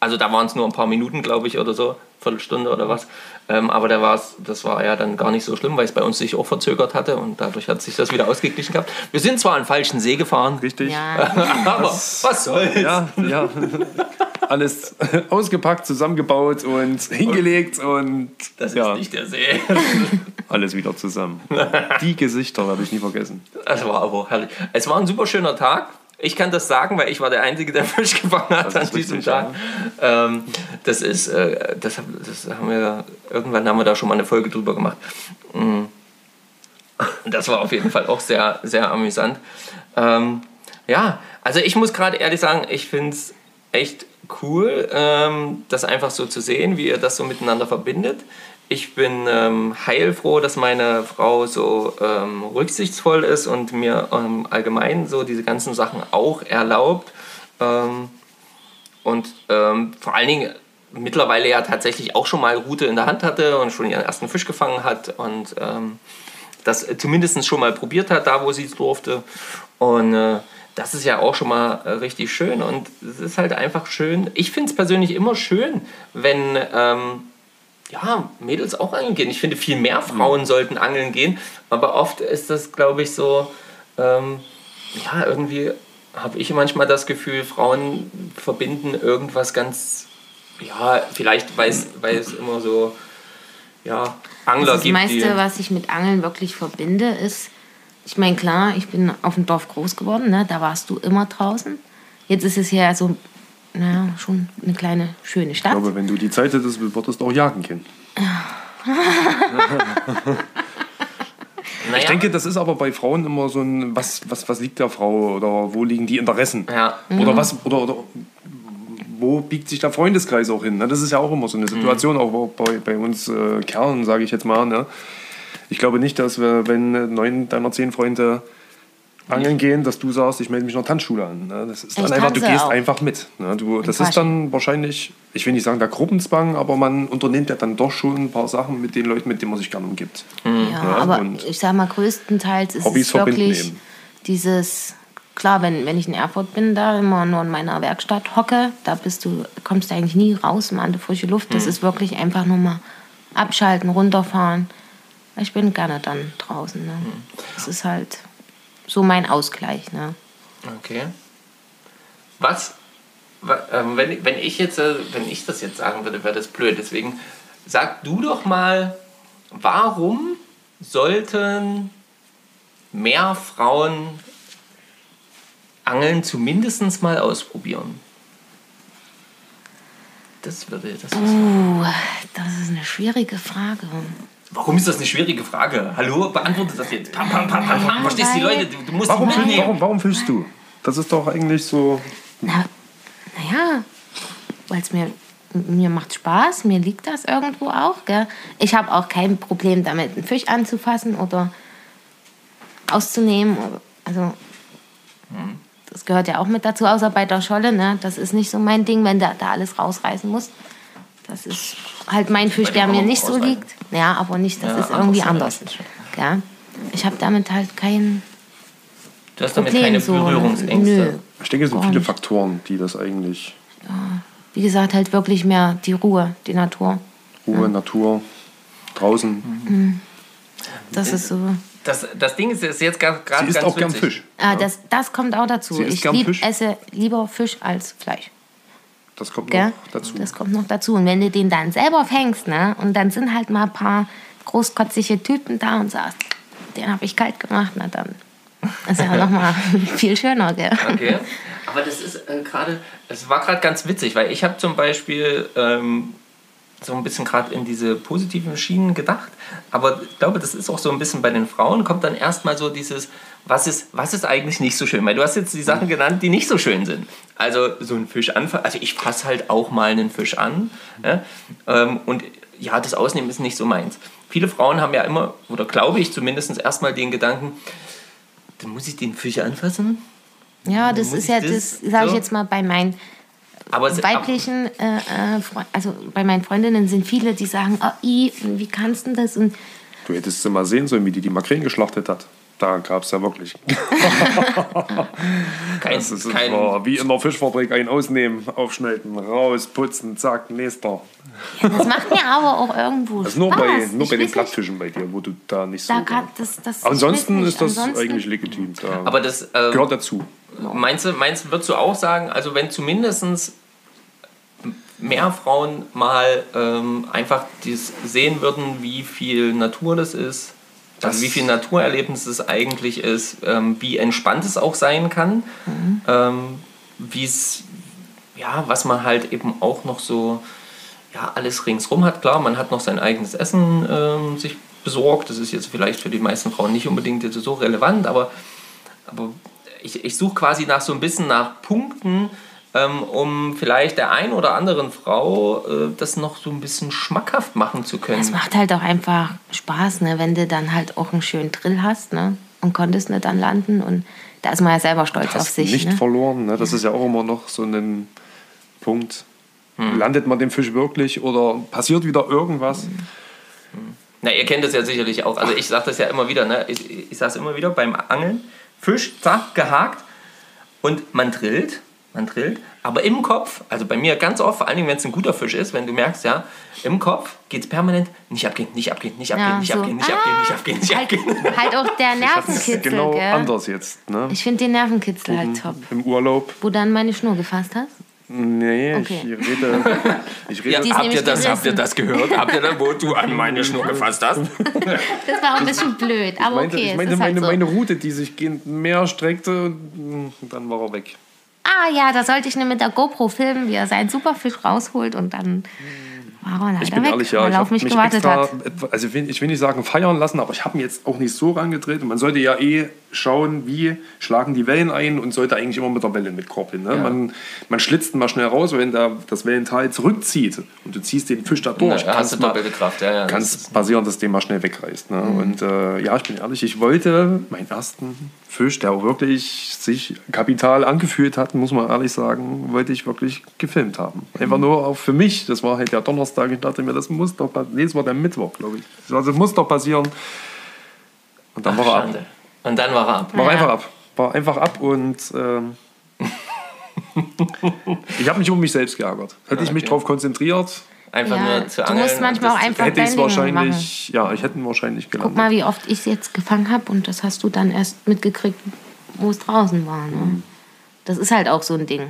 Also da waren es nur ein paar Minuten, glaube ich, oder so, Viertelstunde oder was. Ähm, aber da war's, das war ja dann gar nicht so schlimm, weil es bei uns sich auch verzögert hatte und dadurch hat sich das wieder ausgeglichen gehabt. Wir sind zwar an falschen See gefahren, Richtig? Ja, [laughs] aber was soll's? Ja, ja. Alles ausgepackt, zusammengebaut und hingelegt und Das ja, ist nicht der See. [laughs] alles wieder zusammen. Die Gesichter werde ich nie vergessen. Das war aber herrlich. Es war ein super schöner Tag. Ich kann das sagen, weil ich war der Einzige, der [laughs] Fisch gefangen hat an diesem Tag. Ähm, das ist, äh, das, das haben wir, irgendwann haben wir da schon mal eine Folge drüber gemacht. Mm. Das war auf jeden Fall auch sehr, sehr amüsant. Ähm, ja, also ich muss gerade ehrlich sagen, ich finde es echt cool, ähm, das einfach so zu sehen, wie ihr das so miteinander verbindet. Ich bin ähm, heilfroh, dass meine Frau so ähm, rücksichtsvoll ist und mir ähm, allgemein so diese ganzen Sachen auch erlaubt. Ähm, und ähm, vor allen Dingen mittlerweile ja tatsächlich auch schon mal Rute in der Hand hatte und schon ihren ersten Fisch gefangen hat und ähm, das zumindest schon mal probiert hat, da wo sie es durfte. Und äh, das ist ja auch schon mal äh, richtig schön und es ist halt einfach schön. Ich finde es persönlich immer schön, wenn ja, Mädels auch angeln gehen. Ich finde, viel mehr Frauen sollten angeln gehen, aber oft ist das, glaube ich, so, ähm, ja, irgendwie habe ich manchmal das Gefühl, Frauen verbinden irgendwas ganz, ja, vielleicht weil es immer so, ja, Angler das gibt. meiste, die, was ich mit Angeln wirklich verbinde, ist, ich meine, klar, ich bin auf dem Dorf groß geworden, ne? da warst du immer draußen. Jetzt ist es ja so, naja, schon eine kleine, schöne Stadt. Aber wenn du die Zeit hättest, würdest du auch jagen können. naja, [laughs] Ich denke, das ist aber bei Frauen immer so ein, was, was, was liegt der Frau oder wo liegen die Interessen? ja, Oder was, oder, oder wo biegt sich der Freundeskreis auch hin? Ne? Das ist ja auch immer so eine Situation, auch bei, bei uns äh, Kerlen, sage ich jetzt mal. Ne? Ich glaube nicht, dass wir, wenn neun deiner zehn Freunde angeln gehen, dass du sagst, ich melde mich der Tanzschule an. Ne? Das ist dann einfach, du gehst auch. einfach mit. Ne? Du, das ist dann wahrscheinlich, ich will nicht sagen der Gruppenzwang, aber man unternimmt ja dann doch schon ein paar Sachen mit den Leuten, mit denen man sich gerne umgibt. Ja, Ja, aber und ich sag mal, größtenteils ist Hobbys es wirklich eben. dieses, klar, wenn, wenn ich in Erfurt bin, da immer nur in meiner Werkstatt hocke, da bist du, kommst du eigentlich nie raus, mal an die frische Luft. Mhm. Das ist wirklich einfach nur mal abschalten, runterfahren. Ich bin gerne dann draußen. Ne? Mhm. Das ist halt so mein Ausgleich. Ne? Okay. Was, wa- ähm, wenn, wenn, ich jetzt, äh, wenn ich das jetzt sagen würde, wäre das blöd. Deswegen sag du doch mal, warum sollten mehr Frauen Angeln zumindest mal ausprobieren? Das würde das. Uh, das ist eine schwierige Frage. Warum ist das eine schwierige Frage? Hallo, beantworte das jetzt. Pam, pam, pam, pam, pam. Verstehst du die Leute? Du, du musst Warum, mitnehmen. warum, warum fischst du? Das ist doch eigentlich so. Na, naja, weil es mir, mir macht Spaß, mir liegt das irgendwo auch. Gell? Ich habe auch kein Problem damit, einen Fisch anzufassen oder auszunehmen. Also, das gehört ja auch mit dazu, außer bei der Scholle. Ne? Das ist nicht so mein Ding, wenn du da alles rausreißen musst. Das ist halt mein Fisch, der mir nicht so liegt. Ja, aber nicht, das Ja, ist irgendwie anders, ja? Ich habe damit halt kein Du hast damit Problem. keine so, ne? Berührungsängste. Nö. Ich denke, es sind viele nicht. Faktoren, die das eigentlich. Wie gesagt, halt wirklich mehr die Ruhe, die Natur. Ruhe, Natur, draußen. Das ist so. Das, das Ding ist, ist jetzt gerade Sie isst ganz auch gern witzig. Fisch. Ah, das, das kommt auch dazu. Ich gern lieb, Fisch? esse lieber Fisch als Fleisch. Das kommt Gell? noch dazu. Das kommt noch dazu. Und wenn du den dann selber fängst, ne, und dann sind halt mal ein paar großkotzige Typen da und sagst, den habe ich kalt gemacht, na dann ist ja noch mal [laughs] viel schöner, gell? Okay. Aber das ist äh, gerade, es war gerade ganz witzig, weil ich habe zum Beispiel ähm, so ein bisschen gerade in diese positiven Schienen gedacht. Aber ich glaube, das ist auch so ein bisschen bei den Frauen, kommt dann erstmal so dieses, was ist, was ist eigentlich nicht so schön? Weil du hast jetzt die Sachen genannt, die nicht so schön sind. Also so ein Fisch anfassen, also ich fasse halt auch mal einen Fisch an. Ja? Ähm, und ja, das Ausnehmen ist nicht so meins. Viele Frauen haben ja immer, oder glaube ich zumindest erstmal den Gedanken, dann muss ich den Fisch anfassen. Ja, das ist ich ja, das das sage ich so? jetzt mal bei meinen Aber weiblichen, äh, äh, also bei meinen Freundinnen sind viele, die sagen, oh, i, wie kannst du das? Und Du hättest sie mal sehen sollen, wie die die Makrelen geschlachtet hat. Da gab es ja wirklich. [laughs] kein, Das ist kein, war wie in der Fischfabrik ein ausnehmen, aufschneiden, raus, putzen, zack, nächster. das macht mir aber auch irgendwo Das Spaß. ist nur bei, nur Ich bei den Plattfischen bei dir, wo du da nicht so. Da kann, das, das, Ansonsten ist das ansonsten- eigentlich legitim. Da aber das äh, gehört dazu. Meinst du, meinst du, würdest du auch sagen, also wenn zumindest mehr Frauen mal ähm, einfach dies sehen würden, wie viel Natur das ist, also Das- wie viel Naturerlebnis es eigentlich ist, ähm, wie entspannt es auch sein kann, ähm, wie es, ja, was man halt eben auch noch so, ja, alles ringsrum hat. Klar, man hat noch sein eigenes Essen ähm, sich besorgt, das ist jetzt vielleicht für die meisten Frauen nicht unbedingt jetzt so relevant, aber aber ich, ich suche quasi nach so ein bisschen nach Punkten, um vielleicht der ein oder anderen Frau äh, das noch so ein bisschen schmackhaft machen zu können. Es macht halt auch einfach Spaß, ne, wenn du dann halt auch einen schönen Drill hast ne, und konntest nicht dann landen. Und da ist man ja selber stolz auf sich. nicht Ne? verloren. Ne? Das ist ja auch immer noch so ein Punkt. Hm. Landet man den Fisch wirklich oder passiert wieder irgendwas? Na, ihr kennt das ja sicherlich auch. Also ich sage das ja immer wieder. Ne? Ich, ich sage es immer wieder beim Angeln. Fisch, zack, gehakt. Und man drillt, man drillt. Aber im Kopf, also bei mir ganz oft, vor allen Dingen, wenn es ein guter Fisch ist, wenn du merkst, ja, im Kopf geht es permanent, nicht abgehen, nicht abgehen, nicht abgehen, Ja, nicht so. abgehen, nicht abgehen, nicht abgehen, nicht Halt, abgehen. halt auch der [laughs] Das Nervenkitzel, genau gell? anders jetzt. Ne? Ich finde den Nervenkitzel halt top. Im Urlaub. Wo dann meine Schnur gefasst hast? Nee, Okay. [laughs] ich rede. Ich rede Ja, habt, ihr das, habt ihr das gehört? Habt ihr das, wo du an meine Schnur gefasst hast? [laughs] Das war auch ein bisschen blöd, aber meinte, okay, ich meinte halt meine, so. meine Route, die sich Meer streckte, und dann war er weg. Ah ja, da sollte ich nur mit der GoPro filmen, wie er seinen Superfisch rausholt und dann war er leider Ich bin weg, ehrlich, ja, weil ich er auf mich mich gewartet extra, hat. also ich will, ich will nicht sagen feiern lassen, aber ich habe ihn jetzt auch nicht so rangedreht. Und man sollte ja eh schauen, wie schlagen die Wellen ein und sollte eigentlich immer mit der Welle mitkoppeln. Ne? Man, man schlitzt mal schnell raus, wenn da das Wellental zurückzieht und du ziehst den Fisch da durch, Na, hast du mal- doppelte Kraft, ja, ja. kann passieren, dass den mal schnell wegreißt. Ne? Und äh, ja, ich bin ehrlich, ich wollte meinen ersten Fisch, der auch wirklich sich kapital angefühlt hat, muss man ehrlich sagen, wollte ich wirklich gefilmt haben. Einfach nur auch für mich. Das war halt der Donnerstag. Ich dachte mir, das muss doch passieren. Nee, das war der Mittwoch, glaube ich. Das muss doch passieren. Und dann war er ab. Schande. Und dann war er ab. War Ja. einfach ab. War einfach ab und ähm, [laughs] ich habe mich um mich selbst geärgert. Hätte ich mich okay. darauf konzentriert, Einfach Ja, nur zu du angeln. musst und manchmal auch einfach hätte ich es dein Ding machen. wahrscheinlich, ja, ich hätte ihn wahrscheinlich Guck gelandet. mal, wie oft ich es jetzt gefangen habe und das hast du dann erst mitgekriegt, wo es draußen war. Mhm. Ne? Das ist halt auch so ein Ding.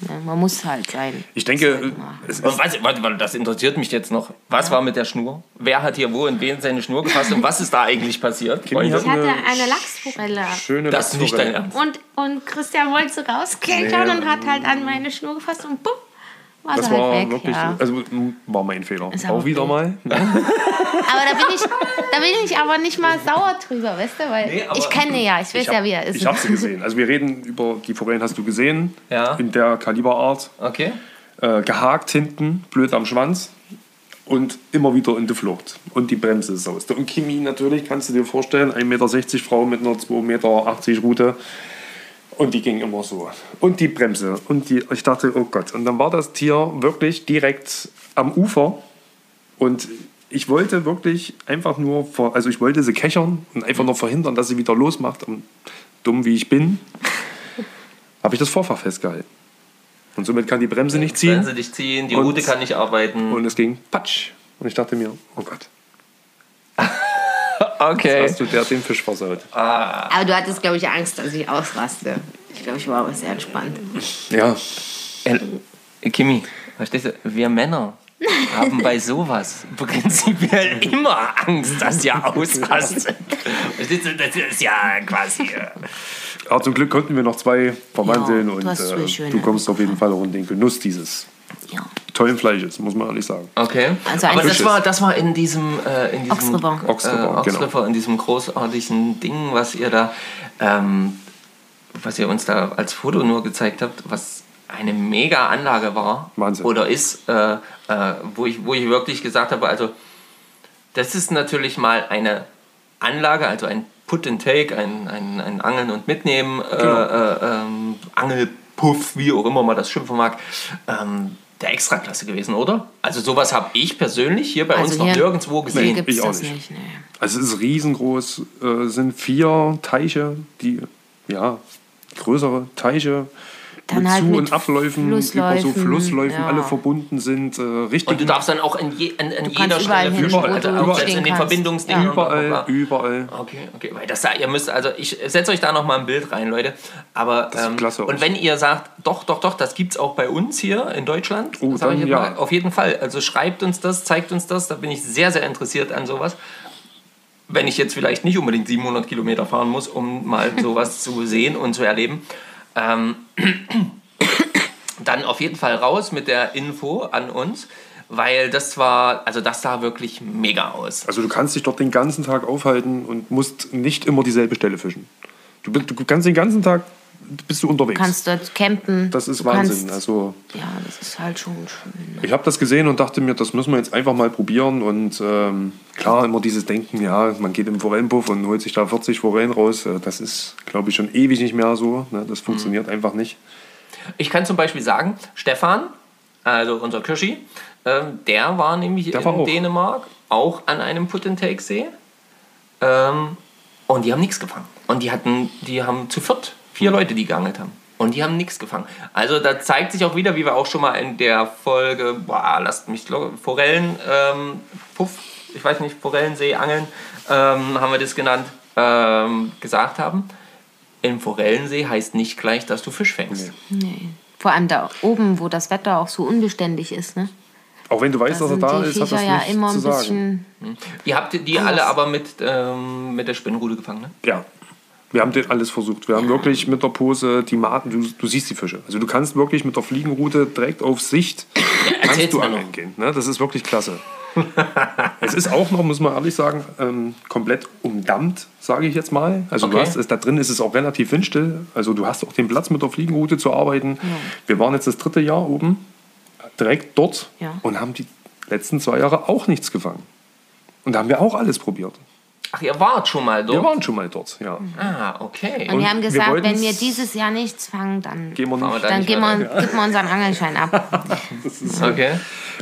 Ne? Man muss halt sein. Ich denke, es ist, was, warte, warte, das interessiert mich jetzt noch. Was war mit der Schnur? Wer hat hier wo und wen seine Schnur gefasst und was ist da eigentlich passiert? Kimi Ich hat hatte eine eine Lachsforelle. schöne Das ist nicht dein. Ernst. Und, und Christian wollte so rausklettern Nee. und hat halt an meine Schnur gefasst und bumm, war Das halt war weg. wirklich, ja. also war mein Fehler. Ist aber Auch wieder blöd. mal. [laughs] Aber da bin, ich, da bin ich aber nicht mal sauer drüber, weißt du? Weil Nee, ich kenne ja, ich weiß hab- ja, wie er ist. Ich habe sie gesehen. Also wir reden über die Forellen, hast du gesehen? Ja. In der Kaliberart. Okay. Äh, gehakt hinten, blöd am Schwanz. Und immer wieder in die Flucht. Und die Bremse sauste. Und Kimi natürlich, kannst du dir vorstellen, 1,60 Meter Frau mit einer 2,80 Meter Route. Und die ging immer so. Und die Bremse. Und die, ich dachte, oh Gott. Und dann war das Tier wirklich direkt am Ufer. Und ich wollte wirklich einfach nur, ver- also ich wollte sie kechern und einfach nur verhindern, dass sie wieder losmacht. Und dumm wie ich bin, [laughs] habe ich das Vorfach festgehalten. Und somit kann die Bremse nicht ziehen. Wenn sie dich ziehen, die Und- Route kann nicht arbeiten. Und es ging patsch. Und ich dachte mir, oh Gott, [laughs] okay. hast du der den Fisch versaut. aber du hattest, glaube ich, Angst, dass ich ausraste. Ich glaube, ich war aber sehr entspannt. Ja, Äh, Kimi, verstehst du? Wir Männer [laughs] haben bei sowas prinzipiell immer Angst, dass ihr ausrastet. Verstehst du? Das ist ja quasi. äh, aber zum Glück konnten wir noch zwei verwandeln Ja, und äh, du kommst auf jeden Fall auch in den Genuss dieses. Ja. tollen Fleisches, muss man ehrlich sagen. Okay. Also Aber das war, das war in diesem, äh, in diesem Ox River. Ox River, äh, Ox genau. In diesem großartigen Ding, was ihr da, ähm, was ihr uns da als Foto nur gezeigt habt, was eine mega Anlage war Wahnsinn. oder ist, äh, äh, wo, ich, wo ich wirklich gesagt habe, also das ist natürlich mal eine Anlage, also ein Put and Take, ein, ein, ein Angeln und Mitnehmen, äh, Genau. äh, ähm, Angelpuff, wie auch immer man das schimpfen mag, ähm, der Extraklasse gewesen, oder? Also sowas habe ich persönlich hier bei Also uns noch nirgendwo gesehen. es ich auch das nicht. nicht. Nee. Also es ist riesengroß, äh, sind vier Teiche, die, ja, größere Teiche Dann mit halt Zu- mit und Abläufen, über so Flussläufen, ja. alle verbunden sind, äh, richtig Und du darfst dann auch in, je, an, an jeder überall Stelle hin, wo also jetzt in den kannst. Verbindungsdingen. Ja. überall, überall. Okay, okay, weil das da, ihr müsst, also ich setze euch da noch mal ein Bild rein, Leute. Aber Das sieht ähm, klasse aus. und wenn ihr sagt, doch, doch, doch, das gibt's auch bei uns hier in Deutschland, Oh, das sag ich dann ja. mal, auf jeden Fall. Also schreibt uns das, zeigt uns das, da bin ich sehr, sehr interessiert an sowas. Wenn ich jetzt vielleicht nicht unbedingt 700 Kilometer fahren muss, um mal [laughs] sowas zu sehen und zu erleben. Ähm, [coughs] dann auf jeden Fall raus mit der Info an uns, weil das war, also das sah wirklich mega aus. Also du kannst dich dort den ganzen Tag aufhalten und musst nicht immer dieselbe Stelle fischen. Du, du kannst den ganzen Tag bist du unterwegs. Du kannst dort campen. das ist du Wahnsinn. Kannst, Also ja, das ist halt schon schön. Ne? ich habe das gesehen und dachte mir, das müssen wir jetzt einfach mal probieren. Und ähm, klar, immer dieses Denken, ja, man geht im Forellenpuff und holt sich da 40 Forellen raus. Äh, Das ist, glaube ich, schon ewig nicht mehr so. Ne? Das funktioniert einfach nicht. Ich kann zum Beispiel sagen, Stefan, also unser Kirschi, ähm, der war nämlich Der in war auch. Dänemark auch an einem Put-and-Take-See. Ähm, und die haben nichts gefangen. Und die hatten, die haben zu viert vier Leute, die geangelt haben. Und die haben nichts gefangen. Also da zeigt sich auch wieder, wie wir auch schon mal in der Folge, boah, lasst mich Forellen, ähm, Puff, ich weiß nicht, Forellensee, Angeln, ähm, haben wir das genannt, ähm, gesagt haben. Im Forellensee heißt nicht gleich, dass du Fisch fängst. Nee. Vor allem da oben, wo das Wetter auch so unbeständig ist. Ne? Auch wenn du weißt, Da dass er da ist, hat Viecher das ja nichts immer zu ein sagen. bisschen. Ihr habt die alle aber mit, ähm, mit der Spinnrute gefangen, ne? Ja. Wir haben den alles versucht. Wir haben wirklich mit der Pose die Maten, du, du siehst die Fische. Also du kannst wirklich mit der Fliegenroute direkt auf Sicht [laughs] kannst du angeln gehen. Ne? Das ist wirklich klasse. es ist auch noch, muss man ehrlich sagen, ähm, komplett umdammt, sage ich jetzt mal. Also du Okay. hast es, da drin ist es auch relativ windstill. Also du hast auch den Platz mit der Fliegenroute zu arbeiten. Wir waren jetzt das dritte Jahr oben, direkt dort Ja. und haben die letzten zwei Jahre auch nichts gefangen. Und da haben wir auch alles probiert. Ach, ihr wart schon mal Wir dort? waren schon mal dort, ja. Ah, okay. Und, wir haben wir gesagt, wenn wollten's- wir dieses Jahr nichts fangen, dann, Gehen wir wir nicht. dann geben weiter? wir, geben wir unseren Angelschein ab. [laughs] Das ist so. Okay.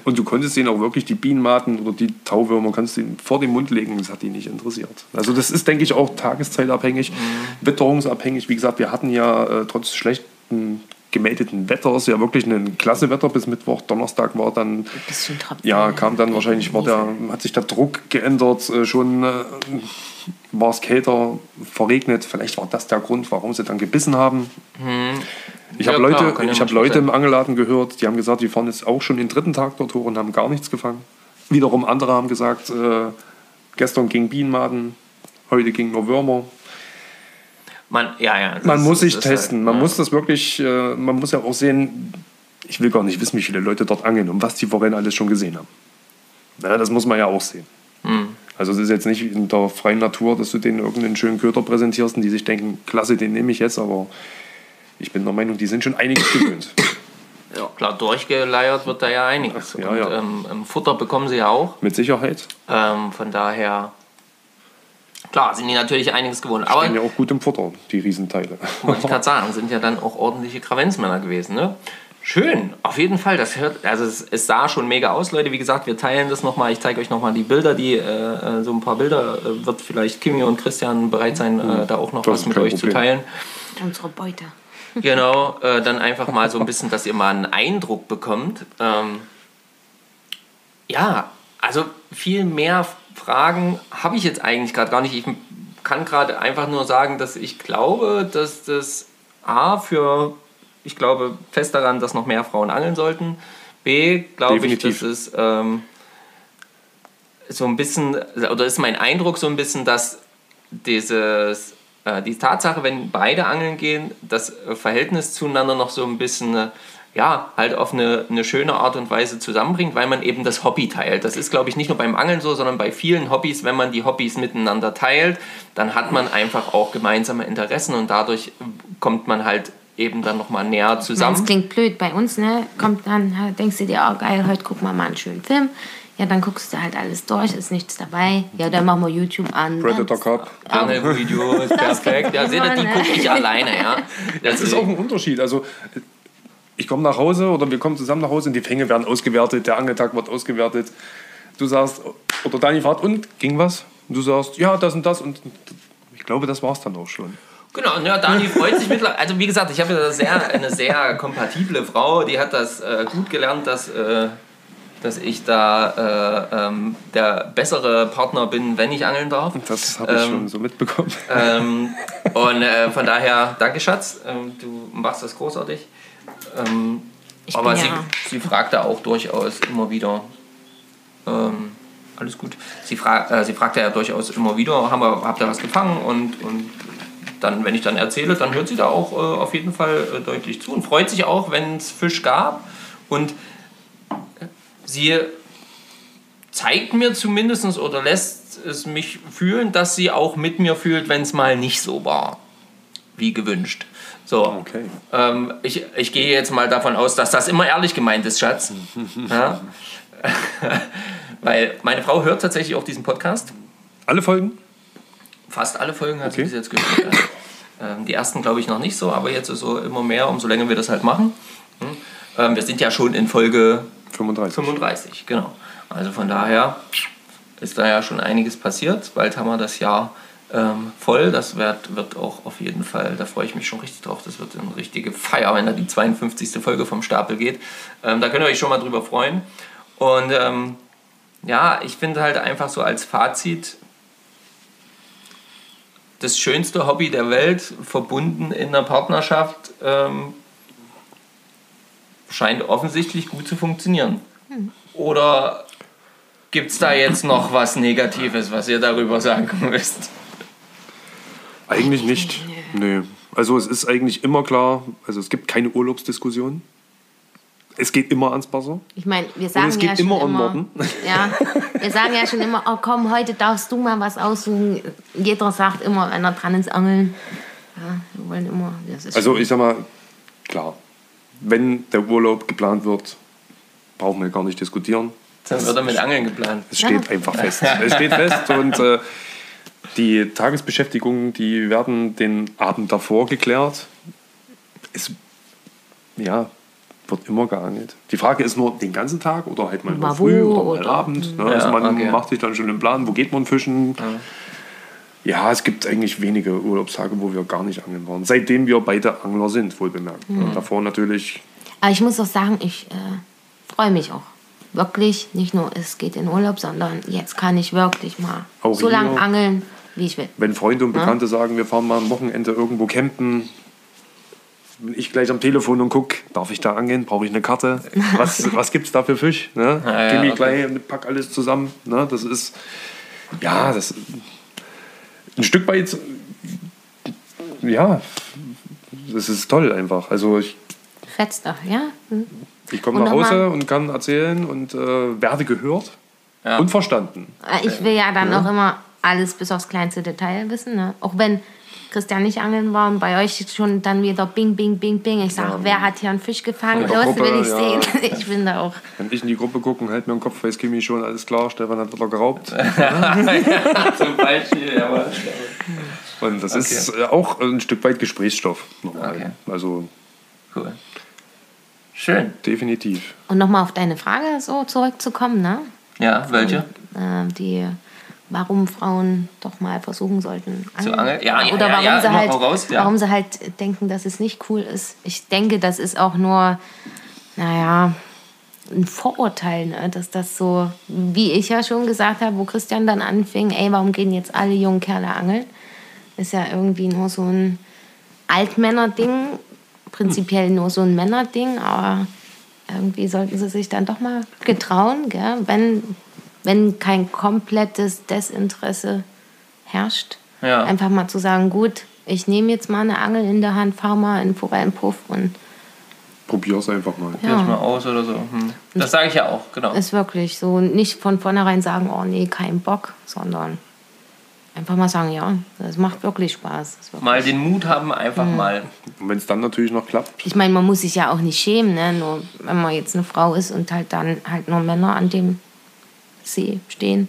Und du konntest denen auch wirklich die Bienenmaten oder die Tauwürmer kannst du ihnen vor den Mund legen. Das hat die nicht interessiert. Also das ist, denke ich, auch tageszeitabhängig, witterungsabhängig. Wie gesagt, wir hatten ja äh, trotz schlechten gemeldeten Wetters ja wirklich ein klasse Wetter bis Mittwoch. Donnerstag war dann, ja, kam dann wahrscheinlich, war der, hat sich der Druck geändert. Äh, schon äh, war es kälter, verregnet. Vielleicht war das der Grund, warum sie dann gebissen haben. Ich Ja, habe Leute, ich hab Leute sein. im Angelladen gehört, die haben gesagt, die fahren jetzt auch schon den dritten Tag dort hoch und haben gar nichts gefangen. Wiederum andere haben gesagt, äh, gestern ging Bienenmaden, heute ging nur Würmer. Man, ja, ja. Man ist- muss sich ist testen. halt, man ja. muss das wirklich, äh, man muss ja auch sehen, ich will gar nicht wissen, wie viele Leute dort angeln und was die Forellen alles schon gesehen haben. Ja, das muss man ja auch sehen. Hm. Also es ist jetzt nicht in der freien Natur, dass du denen irgendeinen schönen Köder präsentierst und die sich denken, klasse, den nehme ich jetzt, aber ich bin der Meinung, die sind schon einiges gewöhnt. [laughs] Ja, klar, durchgeleiert wird da ja einiges. Ja, Und ja. Ähm, ähm, Futter bekommen sie ja auch. Mit Sicherheit. Ähm, von daher, klar, sind die natürlich einiges gewohnt. Aber Stehen ja auch gut im Futter, die Riesenteile. wollte ich gerade [laughs] sagen, sind ja dann auch ordentliche Kravenzmänner gewesen. Ne? Schön, auf jeden Fall. Das hört, also es, es sah schon mega aus, Leute. Wie gesagt, wir teilen das nochmal. Ich zeige euch nochmal die Bilder, die äh, äh, so ein paar Bilder äh, wird vielleicht Kimi und Christian bereit sein, äh, da auch noch Das was mit euch zu Problem. teilen. Unsere Beute. [laughs] Genau, äh, dann einfach mal so ein bisschen, dass ihr mal einen Eindruck bekommt. Ähm, ja, also viel mehr Fragen habe ich jetzt eigentlich gerade gar nicht. Ich kann gerade einfach nur sagen, dass ich glaube, dass das A für, ich glaube fest daran, dass noch mehr Frauen angeln sollten. B, glaube ich, dass es ähm, so ein bisschen, oder ist mein Eindruck so ein bisschen, dass dieses, äh, die Tatsache, wenn beide angeln gehen, das Verhältnis zueinander noch so ein bisschen äh, ja, halt auf eine, eine schöne Art und Weise zusammenbringt, weil man eben das Hobby teilt. Das ist, glaube ich, nicht nur beim Angeln so, sondern bei vielen Hobbys, wenn man die Hobbys miteinander teilt, dann hat man einfach auch gemeinsame Interessen und dadurch kommt man halt eben dann nochmal näher zusammen. Das klingt blöd bei uns, ne? Kommt dann, denkst du dir, oh geil, heute gucken wir mal einen schönen Film. Ja, dann guckst du halt alles durch, ist nichts dabei. Ja, dann machen wir YouTube an. Predator Cup. Angelvideos, perfekt. Ja, seht ihr, die ne? gucke ich alleine, ja. Das ist auch ein Unterschied. Also ich komme nach Hause oder wir kommen zusammen nach Hause und die Fänge werden ausgewertet, der Angeltag wird ausgewertet. Du sagst, oder Dani fragt, und ging was? Und du sagst, ja, das und das und ich glaube, das war es dann auch schon. Genau, ja, Dani freut sich mittlerweile. Also wie gesagt, ich habe ja sehr, eine sehr kompatible Frau, die hat das äh, gut gelernt, dass, äh, dass ich da äh, ähm, der bessere Partner bin, wenn ich angeln darf. Das habe ich Ähm, schon so mitbekommen. Ähm, und äh, von daher, danke Schatz, ähm, du machst das großartig. Ähm, aber sie, ja- sie fragt da auch durchaus immer wieder. Ähm, alles gut. Sie, fra äh, sie fragt ja durchaus immer wieder, haben wir, habt ihr was gefangen? Und, und dann, wenn ich dann erzähle, dann hört sie da auch äh, auf jeden Fall äh, deutlich zu und freut sich auch, wenn es Fisch gab. Und sie zeigt mir zumindest oder lässt es mich fühlen, dass sie auch mit mir fühlt, wenn es mal nicht so war, wie gewünscht. So, Okay. ähm, ich, ich gehe jetzt mal davon aus, dass das immer ehrlich gemeint ist, Schatz. [laughs] ja? [laughs] Weil meine Frau hört tatsächlich auch diesen Podcast. Alle Folgen? Fast alle Folgen hat sie Okay. bis jetzt gehört. ähm, die ersten glaube ich noch nicht so, aber jetzt ist so immer mehr, umso länger wir das halt machen. Hm? Ähm, wir sind ja schon in Folge 35. 35, genau. Also von daher ist da ja schon einiges passiert. Bald haben wir das Jahr ähm, voll. Das wird, wird auch auf jeden Fall, da freue ich mich schon richtig drauf. Das wird eine richtige Feier, wenn da die 52. Folge vom Stapel geht. Ähm, da könnt ihr euch schon mal drüber freuen. Und ähm, ja, ich finde halt einfach so als Fazit, das schönste Hobby der Welt, verbunden in einer Partnerschaft, ähm, scheint offensichtlich gut zu funktionieren. Oder gibt es da jetzt noch was Negatives, was ihr darüber sagen [laughs] müsst? Eigentlich nicht. Nee. Also es ist eigentlich immer klar, also es gibt keine Urlaubsdiskussion. Es geht immer ans Wasser. Ich meine, wir sagen es geht ja schon immer immer, um Norden. [laughs] ja, wir sagen ja schon immer, oh komm, heute darfst du mal was aussuchen. Jeder sagt immer, wenn er dran ist, angeln. Ja, wir wollen immer, das ist Also ich sag mal, klar, wenn der Urlaub geplant wird, brauchen wir gar nicht diskutieren. Dann wird er mit Angeln geplant. Es steht einfach fest. Es steht fest [laughs] und äh, die Tagesbeschäftigungen, die werden den Abend davor geklärt. Es ja, wird immer geangelt. Die Frage ist nur den ganzen Tag oder halt mal, Mal früh wo oder mal oder- Abend. Ne? Ja, also man okay. macht sich dann schon einen Plan, wo geht man fischen. Ja. es gibt eigentlich wenige Urlaubstage, wo wir gar nicht angeln waren. Seitdem wir beide Angler sind, wohl bemerkt. Und davor natürlich Aber ich muss auch sagen, ich äh, freue mich auch. Wirklich, nicht nur es geht in Urlaub, sondern jetzt kann ich wirklich mal Auch so lange angeln, wie ich will. Wenn Freunde und Bekannte sagen, wir fahren mal am Wochenende irgendwo campen, bin ich gleich am Telefon und guck, darf ich da angeln? Brauche ich eine Karte? [laughs] Was, was gibt es da für Fisch? Ne? Ja, ja, Gib mir okay. gleich und pack alles zusammen. Ne? Das ist, ja, das ein Stück weit, ja, das ist toll einfach. Also ich, Fetzt doch, ja? Hm. ich komme nach Hause und kann erzählen und äh, werde gehört Ja. und verstanden. Äh, Ich will ja dann auch immer alles bis aufs kleinste Detail wissen. Ne? Auch wenn Christian nicht angeln war und bei euch schon dann wieder bing, bing, bing, bing. Ich sage, wer hat hier einen Fisch gefangen? Los, will Gruppe, ich ja. sehen. [laughs] Ich bin da auch. Wenn ich in die Gruppe gucke, hält mir den Kopf, weiß Kimi schon, alles klar, Stefan hat wieder geraubt. [laughs] Zum Beispiel, aber. Und das ist äh, auch ein Stück weit Gesprächsstoff. Okay. Also Cool. Schön. definitiv. Und nochmal auf deine Frage so zurückzukommen, ne? Ja, welche? Äh, die, warum Frauen doch mal versuchen sollten. Zu angeln? Ja, ja, Oder ja, warum, ja, sie immer halt, voraus, ja. warum sie halt denken, dass es nicht cool ist. Ich denke, das ist auch nur, naja, ein Vorurteil, ne? dass das so, wie ich ja schon gesagt habe, wo Christian dann anfing, ey, warum gehen jetzt alle jungen Kerle angeln? Ist ja irgendwie nur so ein Altmänner-Ding, prinzipiell nur so ein Männerding, aber irgendwie sollten sie sich dann doch mal getrauen, gell? Wenn, wenn kein komplettes Desinteresse herrscht. Ja. Einfach mal zu sagen, gut, ich nehme jetzt mal eine Angel in der Hand, fahr mal in den Forellenpuff und Probier's einfach mal. Probier's mal aus oder so. Hm. Das sage ich ja auch, genau. Ist wirklich so. Nicht von vornherein sagen, oh nee, kein Bock, sondern einfach mal sagen, ja, das macht wirklich Spaß. Wirklich Mal den Mut haben, einfach mal. Und wenn es dann natürlich noch klappt, Ich meine, man muss sich ja auch nicht schämen, ne? nur wenn man jetzt eine Frau ist und halt dann halt nur Männer an dem See stehen.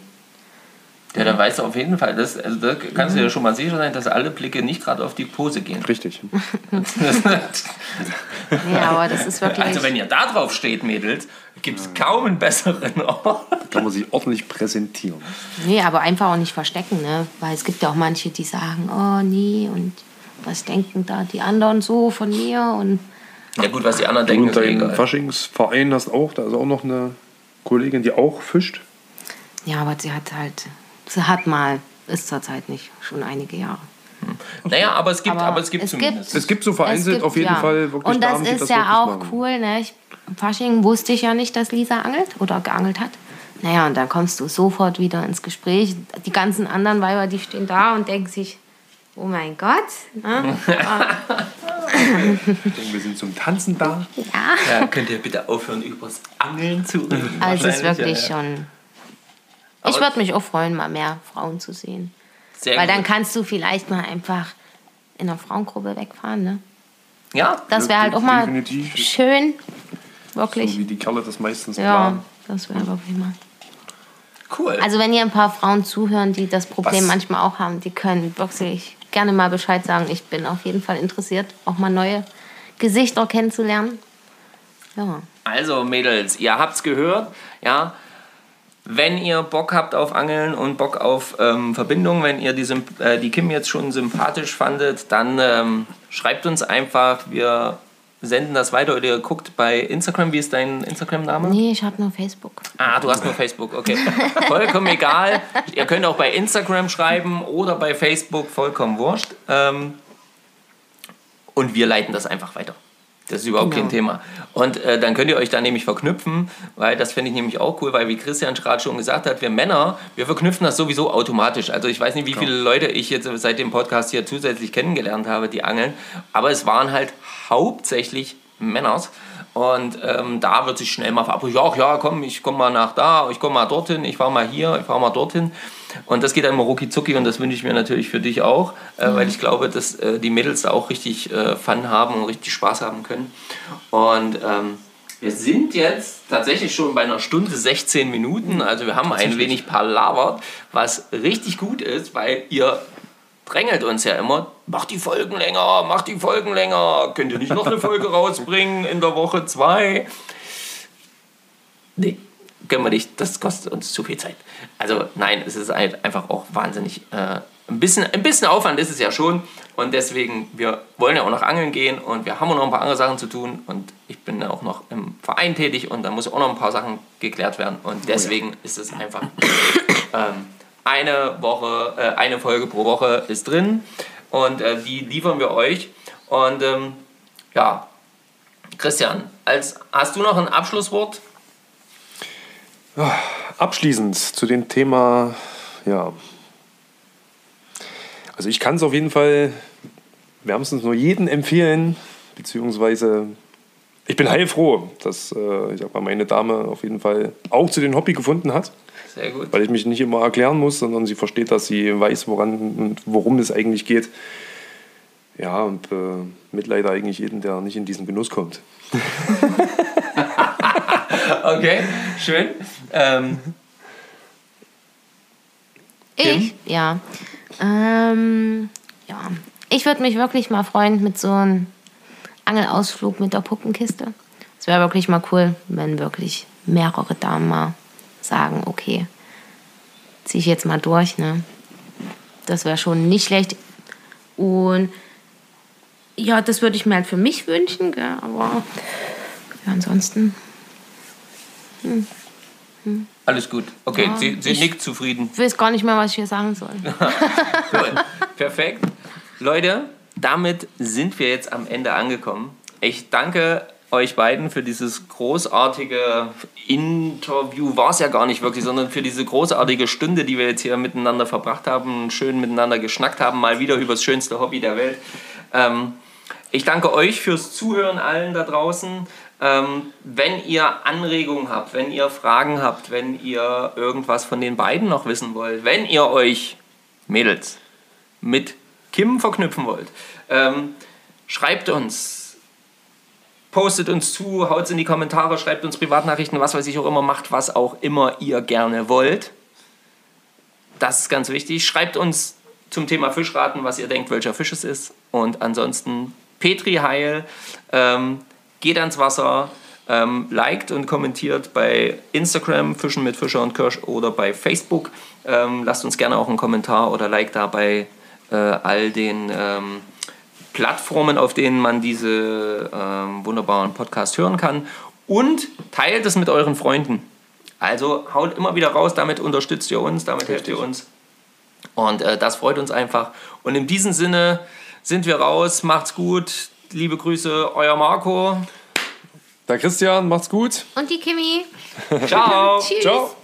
Ja, dann weißt du auf jeden Fall, das, also da kannst du ja schon mal sicher sein, dass alle Blicke nicht gerade auf die Pose gehen. richtig. [laughs] Ja, aber das ist wirklich. Also wenn ihr da drauf steht, Mädels, gibt es kaum einen besseren Ort. Kann man sich ordentlich präsentieren. nee, aber einfach auch nicht verstecken, ne? Weil es gibt ja auch manche, die sagen, oh nee, und was denken da die anderen so von mir? Und Ja gut, was die anderen Du denken, und egal. Faschingsverein hast auch, da ist auch noch eine Kollegin, die auch fischt. Ja, aber sie hat halt, sie hat mal, ist zurzeit nicht, schon einige Jahre. Naja, aber es gibt, aber, Aber es gibt es zumindest. gibt- Es gibt so vereinzelt gibt, auf jeden ja. Fall wirklich Und das Damen, ist das ja auch machen. cool, ne? Ich, im Fasching wusste ich ja nicht, dass Lisa angelt oder geangelt hat. Naja, und dann kommst du sofort wieder ins Gespräch. Die ganzen anderen Weiber, die stehen da und denken sich, oh mein Gott. Ne? [laughs] Wir sind zum Tanzen da. Ja. Ja, könnt ihr bitte aufhören, übers Angeln zu reden? Also es ist wirklich ja, ja. schon. Aber- Ich würde mich auch freuen, mal mehr Frauen zu sehen. Sehr Weil dann gut. kannst du vielleicht mal einfach in einer Frauengruppe wegfahren. Ne? Ja, Das wäre halt auch mal definitiv. schön. So Wirklich. wie die Kerle das meistens ja, planen. das wäre wirklich mal. cool. Also wenn ihr ein paar Frauen zuhören, die das Problem Was? manchmal auch haben, die können wirklich gerne mal Bescheid sagen. Ich bin auf jeden Fall interessiert, auch mal neue Gesichter kennenzulernen. Ja. Also Mädels, ihr habt's gehört, ja. Wenn ihr Bock habt auf Angeln und Bock auf ähm, Verbindung, wenn ihr die, Symp- äh, die Kim jetzt schon sympathisch fandet, dann ähm, schreibt uns einfach. Wir senden das weiter oder ihr guckt bei Instagram. Wie ist dein Instagram-Name? Nee, ich habe nur Facebook. Ah, du hast nur Facebook, okay. Vollkommen egal. Ihr könnt auch bei Instagram schreiben oder bei Facebook, vollkommen wurscht. Ähm, und wir leiten das einfach weiter. Das ist überhaupt Genau. kein Thema. Und äh, dann könnt ihr euch da nämlich verknüpfen, weil das finde ich nämlich auch cool, weil wie Christian gerade schon gesagt hat, wir Männer, wir verknüpfen das sowieso automatisch. Also ich weiß nicht, wie viele Leute ich jetzt seit dem Podcast hier zusätzlich kennengelernt habe, die angeln, aber es waren halt hauptsächlich Männers. Und ähm, da wird sich schnell mal verabredet, ja, ja, komm, ich komme mal nach da, ich komme mal dorthin, ich fahre mal hier, ich fahre mal dorthin. Und das geht dann immer rucki zucki und das wünsche ich mir natürlich für dich auch, äh, weil ich glaube, dass äh, die Mädels da auch richtig äh, Fun haben und richtig Spaß haben können. Und ähm, wir sind jetzt tatsächlich schon bei einer Stunde 16 Minuten, also wir haben ein wenig palavert, was richtig gut ist, weil ihr drängelt uns ja immer, macht die Folgen länger, macht die Folgen länger, könnt ihr nicht noch eine Folge [laughs] rausbringen in der Woche zwei? Nee, können wir nicht, das kostet uns zu viel Zeit. Also nein, es ist halt einfach auch wahnsinnig, äh, ein, bisschen, ein bisschen Aufwand ist es ja schon. Und deswegen, wir wollen ja auch noch angeln gehen und wir haben auch noch ein paar andere Sachen zu tun. Und ich bin ja auch noch im Verein tätig und da muss auch noch ein paar Sachen geklärt werden. Und deswegen ist es einfach [coughs] ähm, eine Woche, äh, eine Folge pro Woche ist drin. Und äh, die liefern wir euch. Und ähm, ja, Christian, als, hast du noch ein Abschlusswort? Abschließend zu dem Thema, ja. Also ich kann es auf jeden Fall wärmstens nur jedem empfehlen, beziehungsweise ich bin heilfroh, dass äh, ich sag mal, meine Dame auf jeden Fall auch zu dem Hobby gefunden hat, Sehr gut. weil ich mich nicht immer erklären muss, sondern sie versteht, dass sie weiß, woran und worum es eigentlich geht. Ja, und äh, Mitleid eigentlich jeden, der nicht in diesen Genuss kommt. [laughs] Okay, schön. Ähm, Ich? Ja. Ähm, ja. Ich würde mich wirklich mal freuen mit so einem Angelausflug mit der Puppenkiste. Es wäre wirklich mal cool, wenn wirklich mehrere Damen mal sagen, okay, ziehe ich jetzt mal durch. Ne? Das wäre schon nicht schlecht. Und ja, das würde ich mir halt für mich wünschen, gell? aber ja, ansonsten alles gut. Okay, Ja, sie, sie nickt zufrieden. ich weiß gar nicht mehr, was ich hier sagen soll. [laughs] Gut, perfekt. Leute, damit sind wir jetzt am Ende angekommen. Ich danke euch beiden für dieses großartige Interview. War es ja gar nicht wirklich, sondern für diese großartige Stunde, die wir jetzt hier miteinander verbracht haben, schön miteinander geschnackt haben, mal wieder über das schönste Hobby der Welt. Ähm, Ich danke euch fürs Zuhören allen da draußen. Ähm, wenn ihr Anregungen habt, wenn ihr Fragen habt, wenn ihr irgendwas von den beiden noch wissen wollt, wenn ihr euch, Mädels, mit Kim verknüpfen wollt, ähm, schreibt uns, postet uns zu, haut in die Kommentare, schreibt uns Privatnachrichten, was weiß ich auch immer, macht was auch immer ihr gerne wollt. Das ist ganz wichtig. Schreibt uns zum Thema Fischraten, was ihr denkt, welcher Fisch es ist. Und ansonsten Petri Heil, ähm, geht ans Wasser, ähm, liked und kommentiert bei Instagram Fischen mit Fischer und Kirsch oder bei Facebook. Ähm, lasst uns gerne auch einen Kommentar oder Like da bei äh, all den ähm, Plattformen, auf denen man diese ähm, wunderbaren Podcasts hören kann. Und teilt es mit euren Freunden. Also haut immer wieder raus, damit unterstützt ihr uns, damit helft ihr uns. Und äh, das freut uns einfach. Und in diesem Sinne sind wir raus. Macht's gut. Liebe Grüße, euer Marco. Der Christian, macht's gut. Und die Kimi. Ciao. [laughs] Tschüss. Ciao.